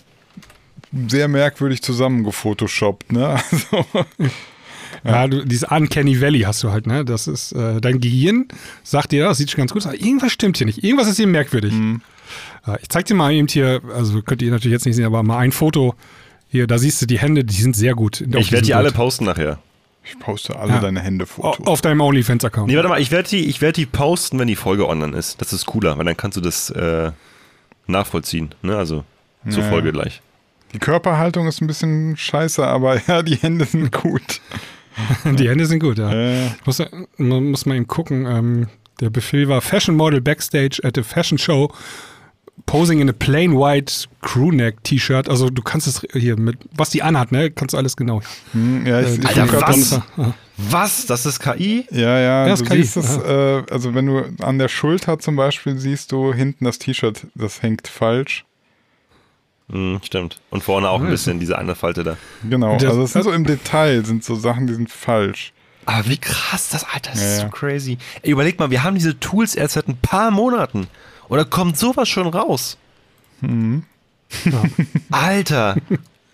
sehr merkwürdig zusammengefotoshoppt, ne? Also, Ja, du, dieses Uncanny Valley hast du halt, ne? Das ist, äh, dein Gehirn sagt dir, das sieht schon ganz gut aus, aber irgendwas stimmt hier nicht. Irgendwas ist hier merkwürdig. Mhm. Ich zeig dir mal eben hier, also könnt ihr natürlich jetzt nicht sehen, aber mal ein Foto. Hier, da siehst du die Hände, die sind sehr gut. Ich werde die alle Bild. posten nachher. ich poste alle Ja. deine Hände O- Fotos. Auf deinem OnlyFans-Account. Nee, warte mal, ich werde die, ich werd die posten, wenn die Folge online ist. Das ist cooler, weil dann kannst du das äh, nachvollziehen. Ne? Also zur Ja. Folge gleich. Die Körperhaltung ist ein bisschen scheiße, aber ja, die Hände sind gut. Die Hände sind gut, ja. Äh, muss, man muss mal eben gucken. Ähm, der Befehl war Fashion Model backstage at a fashion show posing in a plain white crewneck T-Shirt. Also du kannst es hier mit, was die anhat, ne, kannst du alles genau. hm, ja, ich, Äh, Alter, was? Was? Das ist KI? Ja, ja, Ja, du ist KI, siehst es, äh, also wenn du an der Schulter zum Beispiel siehst du hinten das T-Shirt, das hängt falsch. Hm, stimmt. Und vorne auch ein Ja, bisschen diese eine Falte da. Genau, Das- also es sind so im Detail, sind so Sachen, die sind falsch. Aber wie krass das, Alter, das Ja, ist ja. so crazy. Ey, überleg mal, wir haben diese Tools erst seit ein paar Monaten. Oder kommt sowas schon raus? Alter,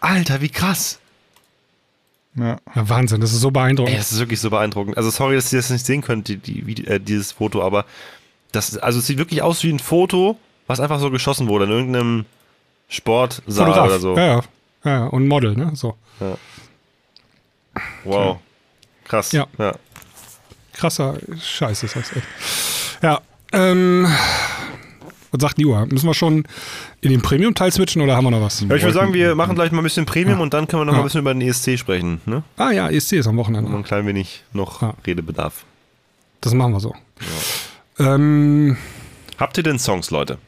Alter, wie krass. Ja. Ja, Wahnsinn, das ist so Ey, beeindruckend. das ist wirklich so beeindruckend. Also sorry, dass ihr das nicht sehen könnt, die, die, äh, dieses Foto, aber das, also es sieht wirklich aus wie ein Foto, was einfach so geschossen wurde in irgendeinem Sportsaal Fotograf. oder so. Ja, ja, ja. Und Model, ne? So. Wow. Krass. Ja. ja. Krasser Scheiß ist das echt. Ja, ähm, was sagt die Uhr? Müssen wir schon in den Premium-Teil switchen oder haben wir noch was? Ja, ich würde sagen, wir machen gleich mal ein bisschen Premium und dann können wir noch mal Ja. ein bisschen über den ESC sprechen. Ne? Ah ja, ESC ist am Wochenende. Und ein klein wenig noch Ja. Redebedarf. Das machen wir so. Ähm, Habt ihr denn Songs, Leute?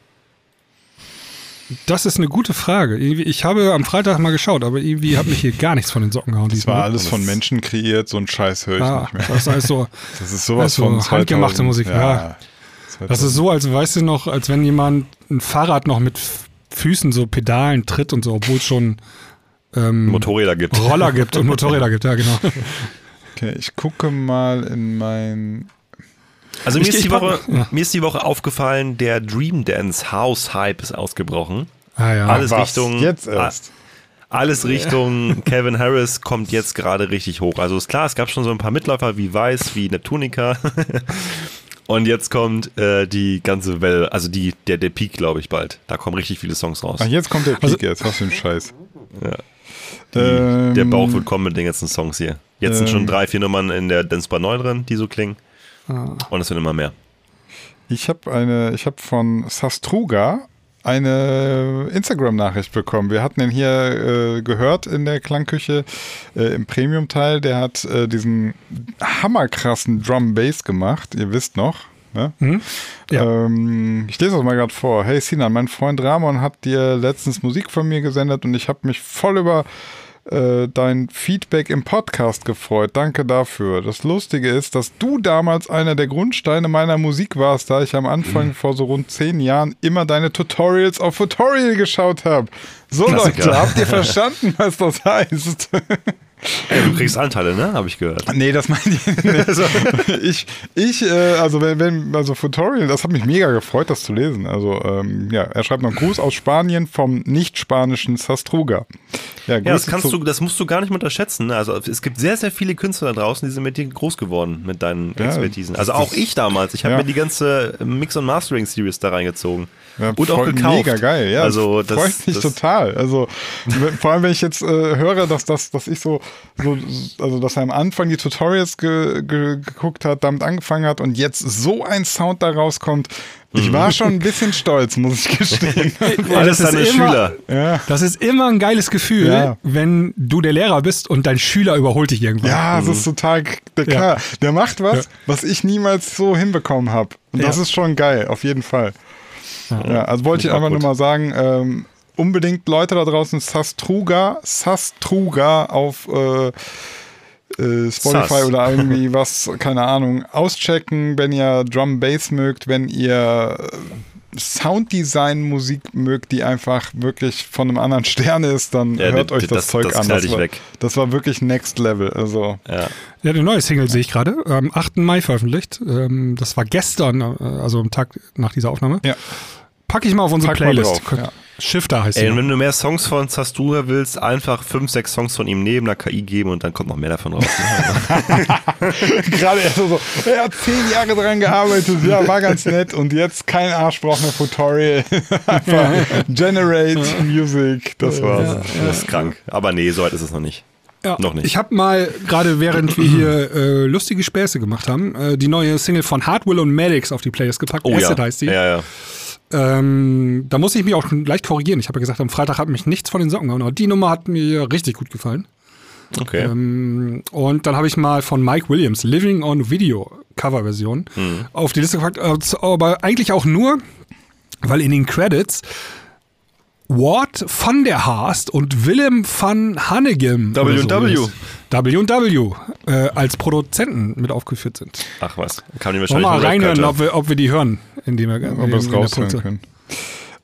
Das ist eine gute Frage. Ich habe am Freitag mal geschaut, aber irgendwie hat mich hier gar nichts von den Socken gehauen. Das war alles Das- von Menschen kreiert, so ein Scheiß höre ich ah, nicht mehr. das heißt so, Das ist sowas also von 2000. handgemachte Musik, ja. das ist so, als weißt du noch, als wenn jemand ein Fahrrad noch mit Füßen so Pedalen tritt und so, obwohl es schon ähm, Motorräder gibt. Roller gibt und Motorräder gibt, ja genau. Okay, ich gucke mal in mein. Also Ich- mir ist, die Woche, ja. mir ist die Woche aufgefallen, der Dream Dance House Hype ist ausgebrochen. Ah ja. Alles Was? Richtung Jetzt erst. Alles Richtung Kevin Harris kommt jetzt gerade richtig hoch. Also ist klar, es gab schon so ein paar Mitläufer wie Weiß, wie Neptunica. Und jetzt kommt äh, die ganze Welle, also die, der, der Peak, glaube ich, bald. Da kommen richtig viele Songs raus. Ach, jetzt kommt der Peak Also- jetzt. Was für ein Scheiß. Die, Ähm, der Bauch wird kommen mit den ganzen Songs hier. Jetzt sind schon ähm, drei, vier Nummern in der Dance Bar 9 drin, die so klingen. Ah. Und es wird immer mehr. Ich habe eine, ich habe von Sastruga eine Instagram-Nachricht bekommen. Wir hatten ihn hier äh, gehört in der Klangküche äh, im Premium-Teil. Der hat äh, diesen hammerkrassen Drum-Bass gemacht. Ihr wisst noch. Ne? Mhm. Ja. Ähm, ich lese das mal gerade vor. Hey Sinan, mein Freund Ramon hat dir letztens Musik von mir gesendet und ich habe mich voll über äh, dein Feedback im Podcast gefreut. Danke dafür. Das Lustige ist, dass du damals einer der Grundsteine meiner Musik warst, da ich am Anfang vor so rund zehn Jahren immer deine Tutorials auf Tutorial geschaut habe. So Klassiker. Leute, habt ihr verstanden, was das heißt? Ey, du kriegst Anteile, ne? Habe ich gehört. Nee, das meine ich nicht. ich, ich äh, also wenn, wenn, also Tutorial, das hat mich mega gefreut, das zu lesen. Also, ähm, ja, er schreibt noch Gruß aus Spanien vom nicht-spanischen Sastruga. Ja, das Grüße kannst du, das musst du gar nicht unterschätzen. ne? Also es gibt sehr, sehr viele Künstler da draußen, die sind mit dir groß geworden, mit deinen Ja, Expertisen. das- Also auch ich damals. Ich habe ja. mir die ganze Mix- und Mastering-Series da reingezogen. Ja, und auch gekauft. Mega geil, ja. Also das das, freut mich das, total. Also vor allem, wenn ich jetzt äh, höre, dass, dass, dass ich so, so, also dass er am Anfang die Tutorials ge, ge, geguckt hat, damit angefangen hat und jetzt so ein Sound da rauskommt. Ich war schon ein bisschen stolz, muss ich gestehen. Alles das ist deine immer- Schüler. ja. Das ist immer ein geiles Gefühl, Ja. wenn du der Lehrer bist und dein Schüler überholt dich irgendwann. Ja, das ist total k- der, klar. Der macht was, Ja. was ich niemals so hinbekommen habe. Und das Ja. ist schon geil, auf jeden Fall. Ja, also wollte ich einfach nur mal sagen, ähm, unbedingt Leute da draußen, Sastruga, Sastruga auf äh, äh, Spotify Sass. oder irgendwie was, keine Ahnung, auschecken, wenn ihr Drum Bass mögt, wenn ihr äh, Sounddesign-Musik mögt, die einfach wirklich von einem anderen Stern ist, dann Ja, hört das- euch das, das- Zeug das an. Das war, weg. das war wirklich Next Level. Also Ja. Ja, eine neue Single sehe ich gerade. Am 8. Mai veröffentlicht. Ähm, das war gestern, äh, also am Tag nach dieser Aufnahme. Ja. Packe ich mal auf unsere Pack Playlist. drauf, ja. Shifter heißt Ey, und sie. wenn du mehr Songs von Zastura willst, einfach fünf, sechs Songs von ihm neben der KI geben und dann kommt noch mehr davon raus. Gerade erst so, er hat zehn Jahre dran gearbeitet, ja, war ganz nett und jetzt kein Arsch braucht mehr Tutorial. Einfach Generate Music, das war's. Das ist krank. Aber nee, so weit ist es noch nicht. Ja, Noch nicht. Ich habe mal, gerade während wir hier äh, lustige Späße gemacht haben, äh, die neue Single von Hardwell und Maddox auf die Playlist gepackt. Oh Acid ja. heißt die. Ja, ja. Ähm, da muss ich mich auch schon leicht korrigieren. Ich habe ja gesagt, am Freitag hat mich nichts von den Socken gehauen, aber die Nummer hat mir richtig gut gefallen. Okay. Ähm, und dann habe ich mal von Mike Williams Living on Video Coverversion Mhm. auf die Liste gepackt, äh, aber eigentlich auch nur, weil in den Credits Ward van der Haast und Willem van Hanegem oder W&W. so W&W äh, als Produzenten mit aufgeführt sind. Ach was. Kann Wollen wahrscheinlich mal reinhören, ob wir, ob wir die hören, indem wir, Ob wir es raushören können.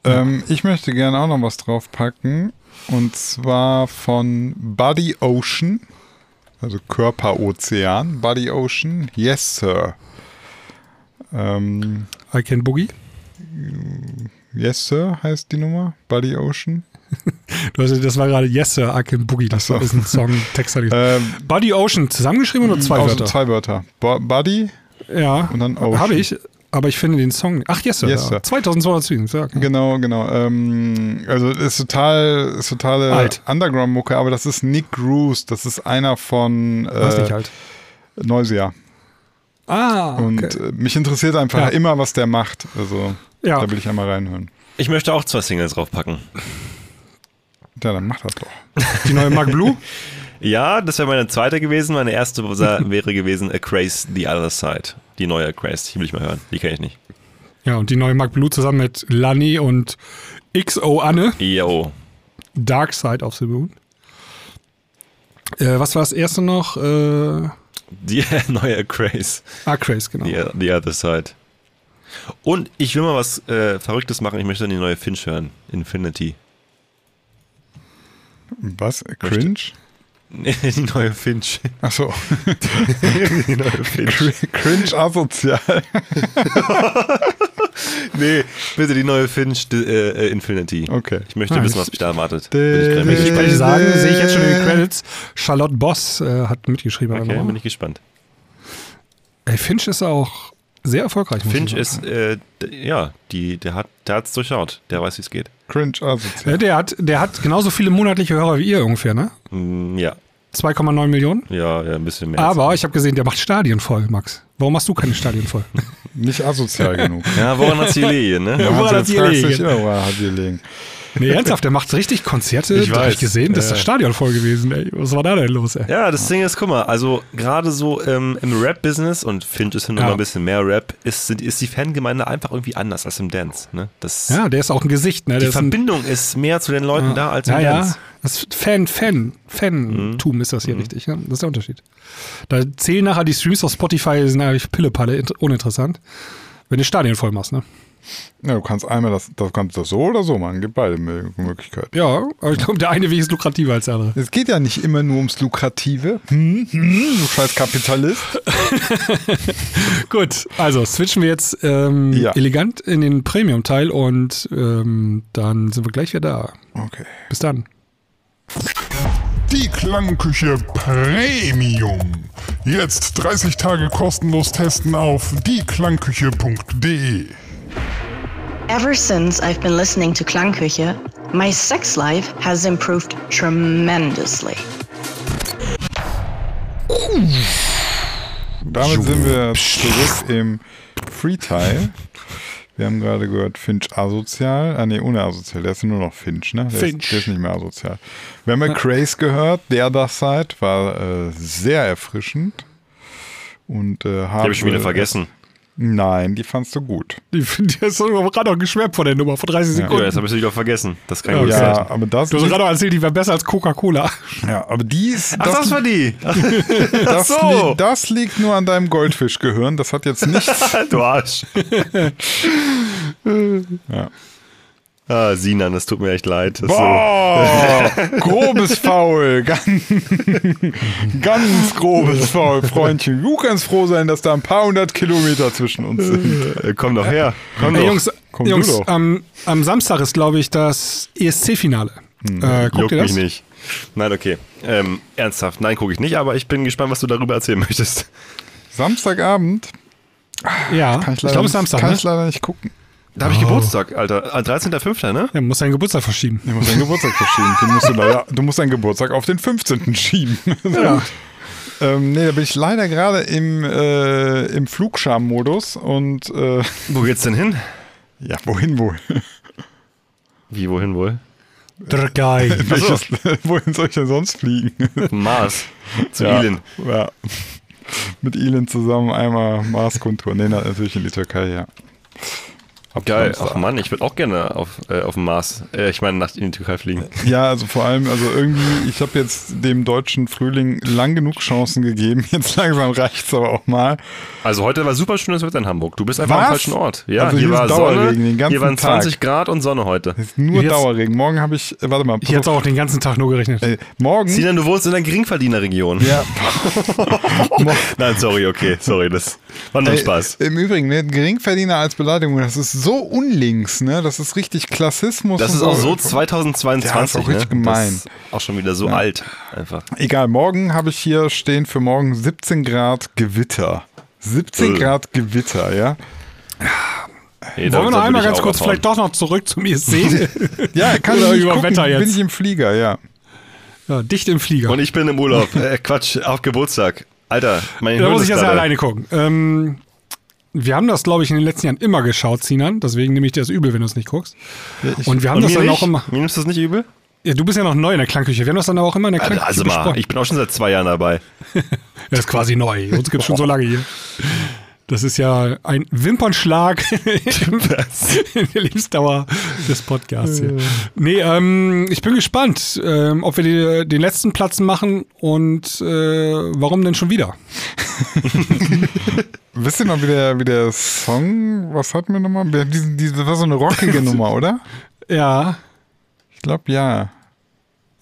Ähm, ich möchte gerne auch noch was draufpacken und zwar von Buddy Ocean, also Körperozean, Buddy Ocean, Yes Sir. Ähm, I Can Boogie. Yes Sir heißt die Nummer, Buddy Ocean. Du hast, das war gerade Yes Sir, Can Boogie. Das so. ist ein Song, Text. Ähm, Buddy Ocean, zusammengeschrieben oder zwei also Wörter? Zwei Wörter. Bo Buddy, Ja, Und dann Ocean. habe ich, aber ich finde den Song. Ach, Yes Sir. Yes. Sir. 2200 Streams, ja. okay. Genau, genau. Ähm, also ist total, ist totale. Underground-Mucke, aber das ist Nick Bruce, das ist einer von Weiß äh, nicht halt. Noisia. Ah, Und okay. äh, mich interessiert einfach Ja. immer, was der macht. Also Ja. da will ich einmal reinhören. Ich möchte auch zwei Singles draufpacken. Ja, dann mach das doch. Die neue Mark Blue. Ja, das wäre meine zweite gewesen. Meine erste wäre gewesen A Craze The Other Side. Die neue A Craze. Die will ich mal hören. Die kenne ich nicht. Ja, und die neue Mark Blue zusammen mit Lani und XO Anne. Yo. Dark Side of the Moon. Äh, was war das erste noch? Äh, Die neue A Craze. ah, Craze, genau. The, the Other Side. Und ich will mal was äh, Verrücktes machen. Ich möchte dann die neue Finch hören. Infinity. Was? Cringe? Nee, die neue Finch. Achso. die neue Finch. Cringe asozial. Nee, bitte die neue Finch äh, äh, Infinity. Okay. Ich möchte Ah, wissen, was mich da erwartet. Bin ich gespannt. sagen, sehe ich jetzt schon in den Credits. Charlotte Boss äh, hat mitgeschrieben. Okay, bin ich gespannt. Ey, Finch ist auch sehr erfolgreich. Finch ist, äh, ja, die, der hat der hat's durchschaut. Der weiß, wie es geht. Cringe asozial. Äh, der, hat, der hat genauso viele monatliche Hörer wie ihr ungefähr, ne? Mm, ja, 2,9 Millionen. ja, ja, ein bisschen mehr. Aber ich habe gesehen, der macht Stadien voll, Max. Warum machst du keine Stadien voll? Nicht asozial genug. ja, woran hat's gelegen, ne? Ja, woran fragst du gelegen? immer, woran hat die gelegen? Nee, ernsthaft, der macht richtig Konzerte. Ich da hab weiß. ich gesehen, das ist Ja. das Stadion voll gewesen. Ey. Was war da denn los, ey? Ja, das Ding ist, guck mal, also gerade so ähm, im Rap-Business und Finch ist ja noch Ja. ein bisschen mehr Rap, ist, sind, ist die Fangemeinde einfach irgendwie anders als im Dance. Ne? Das, Ja, der ist auch ein Gesicht, ne? die ist ein, Verbindung ist mehr zu den Leuten da als im ja, ja. Dance. Das ist Fan, Fan, Fantum ist das hier richtig. Ja? Das ist der Unterschied. Da zählen nachher die Streams auf Spotify, sind eigentlich Pillepalle, int- uninteressant. Wenn du Stadion voll machst, ne? Ja, du kannst einmal das, das kannst das so oder so machen. Gibt beide Mö- Möglichkeiten. Ja, aber ich glaube, der eine Weg ist lukrativer als der andere. Es geht ja nicht immer nur ums Lukrative. Hm, hm, du scheiß Kapitalist. Gut, also switchen wir jetzt ähm, Ja. elegant in den Premium-Teil und ähm, dann sind wir gleich wieder da. Okay. Bis dann. Die Klangküche Premium. Jetzt 30 Tage kostenlos testen auf dieklangküche.de. Ever since I've been listening to Klangküche, my sex life has improved tremendously. Damit sind wir zurück im Free-Teil. Wir haben gerade gehört, Finch asozial. Ah, nee, ohne asozial. Der ist nur noch Finch, ne? Der Finch. Ist, der ist nicht mehr asozial. Wir haben ja Craze gehört. Der das Side war äh, sehr erfrischend. Und, äh, Die habe ich schon wieder vergessen. Nein, die fandst du gut. Die, die hast du gerade noch geschwärmt von der Nummer, vor 30 Ja, Sekunden. jetzt habe ich sie wieder vergessen. Das kann Ja, gut okay. sein. Ja, aber das, Du hast gerade noch erzählt, die wäre besser als Coca-Cola. ja, aber die ist, Ach, das, war die. das, so. liegt, das liegt nur an deinem Goldfischgehirn. Das hat jetzt nichts. du Arsch. Ja. Ah, Sinan, das tut mir echt leid. Das ist so. Boah, grobes Faul, ganz, ganz grobes Faul, Freundchen. Du kannst froh sein, dass da ein paar hundert Kilometer zwischen uns sind. Äh, Komm doch her. Komm Ey, doch. Jungs, komm du Jungs doch. am, am Samstag ist, glaube ich, das ESC-Finale. Äh, guckt Juckt ihr mich das? nicht. Nein, okay. Ähm, ernsthaft, nein, gucke ich nicht, aber ich bin gespannt, was du darüber erzählen möchtest. Samstagabend Ja, kann ich, ich, glaube, Samstag. kann Ne? ich leider nicht gucken. Da habe ich Geburtstag, Alter. Ah, 13.05., ne? Ja, muss seinen Geburtstag verschieben. Du musst deinen Geburtstag verschieben. Den musst du, leider, du musst deinen Geburtstag auf den 15. schieben. Ja. ähm, nee, da bin ich leider gerade im, äh, im Flugscham-Modus und äh, Wo geht's denn hin? ja, wohin wohl? Wie, wohin wohl? Türkei. Welches, wohin soll ich denn sonst fliegen? Mars. Zu Ja. Ilin. Ja. Mit Elin zusammen einmal Marskontur. Nee, na, natürlich in die Türkei, ja. Ab Geil. Samstag. Ach Mann, ich würde auch gerne auf, äh, auf dem Mars. Äh, ich meine, nach in die Türkei fliegen. Ja, also vor allem, also irgendwie, ich habe jetzt dem deutschen Frühling lang genug Chancen gegeben. Jetzt langsam reicht's aber auch mal. Also heute war super schönes Wetter in Hamburg. Du bist einfach am Was? falschen Ort. Ja, Also hier, hier war. Dauerregen den ganzen hier waren 20 Tag. Grad und Sonne heute. Es ist nur Jetzt- Dauerregen. Morgen habe ich, äh, warte mal, Ich hätte auch den ganzen Tag nur gerechnet. äh, morgen. Sinan, du wohnst in einer Geringverdienerregion. Ja, Nein, sorry, okay, sorry, das war nur Spaß. Im Übrigen, ne, Geringverdiener als Beleidigung, das ist so unlinks, ne? Das ist richtig Klassismus. Das ist auch so 2022. Ja, ist auch richtig ne? gemein. Das ist auch schon wieder so alt, einfach. Egal, morgen habe ich hier stehen für morgen 17 Grad Gewitter. 17 Äh. Grad Gewitter, ja? Hey, Wollen wir noch einmal ganz kurz abhauen. vielleicht doch noch zurück zum ESC? Ja, kann ich nicht über gucken, Wetter jetzt. bin ich im Flieger, ja. ja, dicht im Flieger. Und ich bin im Urlaub. Äh, Quatsch, auf Geburtstag. Alter, mein da muss ich ja gerade- alleine gucken. Ähm, wir haben das, glaube ich, in den letzten Jahren immer geschaut, Sinan. Deswegen nehme ich dir das übel, wenn du es nicht guckst. Und wir haben das dann nicht? auch immer. Mir nimmst du das nicht übel? Ja, du bist ja noch neu in der Klangküche. Wir haben das dann aber auch immer in der Also, Klangküche also mal, besprochen. ich bin auch schon seit zwei Jahren dabei. Das ist quasi neu. Uns gibt es schon so lange hier. Das ist ja ein Wimpernschlag in der Lebensdauer des Podcasts hier. Nee, ähm, ich bin gespannt, ähm, ob wir die, den letzten Platz machen und äh, warum denn schon wieder? Wisst ihr noch, wie der, wie der Song, was hatten wir nochmal? Wir diesen- diese, das war so eine rockige Nummer, oder? Ja, Ich glaube, ja.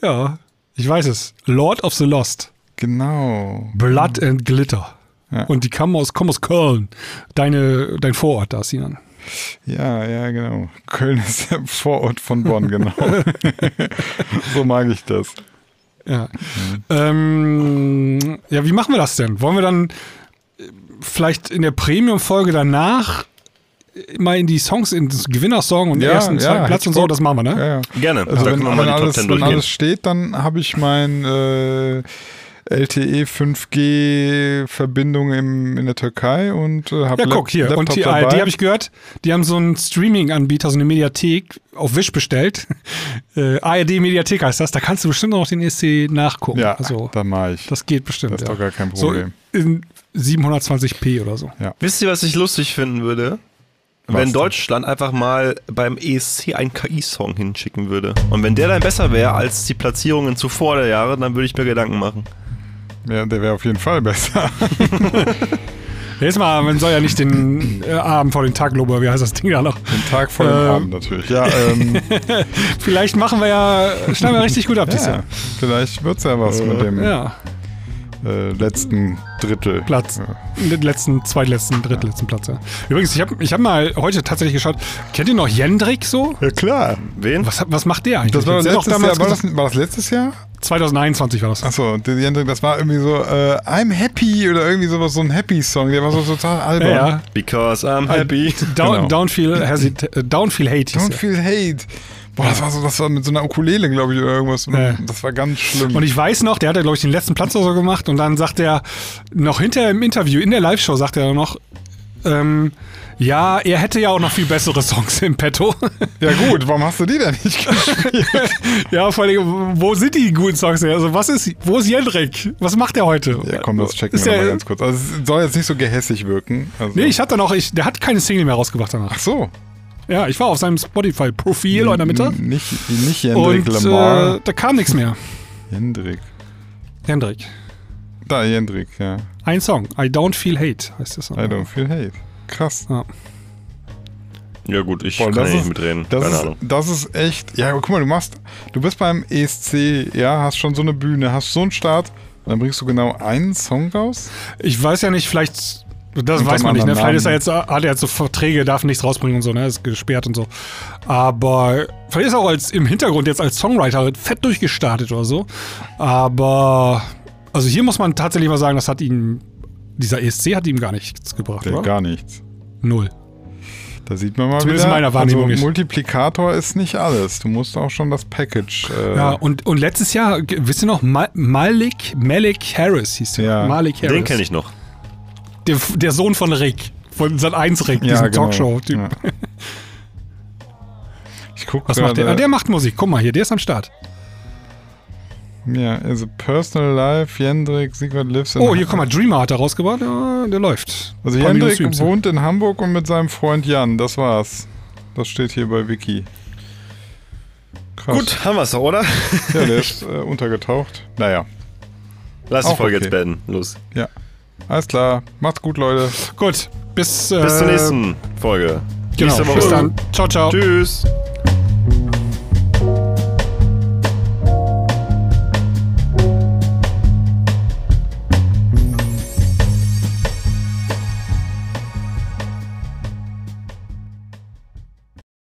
ja, ich weiß es. Lord of the Lost. Genau. Blood and Glitter. Ja. Und die kommen aus, kommen aus Köln. Deine, dein Vorort da, Sinan. Ja, ja, genau. Köln ist der Vorort von Bonn, genau. so mag ich das. Ja. Ähm, ja, wie machen wir das denn? Wollen wir dann äh, vielleicht in der Premium-Folge danach mal in die Songs, in das Gewinnersong und Ja, ersten, ja, Platz und so, das machen wir, ne? Ja, ja. Gerne. Also da wenn, wenn, alles, 10 wenn alles steht, dann habe ich mein äh, LTE 5G Verbindung im, in der Türkei und äh, habe Ja, guck hier. Und die ARD habe ich gehört, die haben so einen Streaming-Anbieter, so eine Mediathek auf Wish bestellt. Äh, ARD Mediathek heißt das. Da kannst du bestimmt noch den ESC nachgucken. Ja, also, da mache ich. das geht bestimmt. Das ist ja. doch gar kein So Problem. in 720p oder so. Wisst ihr, was ich lustig finden würde? wenn denn? Deutschland einfach mal beim ESC einen KI-Song hinschicken würde. Und wenn der dann besser wäre als die Platzierungen zuvor der Jahre, dann würde ich mir Gedanken machen. Ja, der wäre auf jeden Fall besser. Jetzt mal, man soll ja nicht den äh, Abend vor den Tag loben, wie heißt das Ding da noch? Den Tag vor dem Ähm. Abend natürlich. Ja, ähm, Vielleicht machen wir ja, schneiden wir richtig gut ab dieses ja Jahr. vielleicht wird's ja was mit dem Ja, äh, letzten Drittel. Platz. Ja. Letzten, zweitletzten, drittletzten Platz. Ja. Übrigens, ich habe ich hab mal heute tatsächlich geschaut, kennt ihr noch Jendrik so? Ja, klar. Wen? Was, was macht der eigentlich? Das war, letztes Jahr, war, das, war das letztes Jahr? 2021 war das. Achso, Jendrik, das war irgendwie so äh, I'm happy oder irgendwie sowas, so ein Happy-Song. Der war so total albern. Ja, ja. Because I'm happy. Down, Genau. Don't feel hesit äh, Don't feel hate. Don't feel hate. Boah, das war so, das war mit so einer Ukulele, glaube ich, oder irgendwas. Ja. Das war ganz schlimm. Und ich weiß noch, der hat ja, glaube ich, den letzten Platz oder so gemacht und dann sagt er noch hinterher im Interview, in der Live-Show, sagt er noch, ähm, ja, er hätte ja auch noch viel bessere Songs im Petto. ja gut, warum hast du die denn nicht gespielt? ja, vor allem, wo sind die guten Songs? denn? Also, was ist, wo ist Jendrik? Was macht er heute? Ja, komm, das checken Ist wir der- mal ganz kurz. Also es soll jetzt nicht so gehässig wirken. Also, Nee, ich hatte noch, ich, der hat keine Single mehr rausgebracht danach. Ach so. Ja, ich war auf seinem Spotify-Profil in der Mitte. Nicht, nicht Jendrik Und Lamar. äh, da kam nichts mehr. Jendrik. Jendrik. Da, Jendrik, ja. Ein Song. I don't feel hate heißt das. I don't feel hate. Krass. Ja. Ja gut, ich Boah, kann das ja nicht ist- mitreden. Das Keine ist, Ahnung. das ist echt. Ja, guck mal, du machst. Du bist beim ESC, ja, hast schon so eine Bühne, hast so einen Start. Und dann bringst du genau einen Song raus. Ich weiß ja nicht, vielleicht, das weiß man nicht, ne? Vielleicht ist er jetzt, hat er jetzt so Verträge, darf nichts rausbringen und so, ne? Ist gesperrt und so. Aber vielleicht ist er auch als, im Hintergrund jetzt als Songwriter fett durchgestartet oder so. Aber, also hier muss man tatsächlich mal sagen, das hat ihm, dieser ESC hat ihm gar nichts gebracht, Der oder? gar nichts. Null. Da sieht man mal Zumindest wieder. in meiner Wahrnehmung also, nicht. Multiplikator ist nicht alles. Du musst auch schon das Package. Äh, Ja, und, und letztes Jahr, wisst ihr noch, Ma Malik, Malik Harris hieß der. Ja. Malik Harris. Den kenne ich noch. Der, der Sohn von Rick. Von Sat 1 Rick, Ja, diesen genau. Talkshow-Typ. Ja. Ich guck Was macht der? Ah, der macht Musik. Guck mal hier, der ist am Start. Ja, also Personal Life, Jendrik, Sigurd lives in Oh, hier, guck mal, Dreamer hat er rausgebracht. Ja, der läuft. Also Jendrik wohnt in Hamburg und mit seinem Freund Jan. Das war's. Das steht hier bei Wiki. Krass. Gut, haben wir es doch, oder? Ja, der ist äh, untergetaucht. Naja, Lass die Folge okay. jetzt beenden. Los. ja. Alles klar. Macht's gut, Leute. Gut, bis, äh, Bis zur nächsten Folge. Genau, Nächste Woche. bis dann. Ciao, ciao. Tschüss.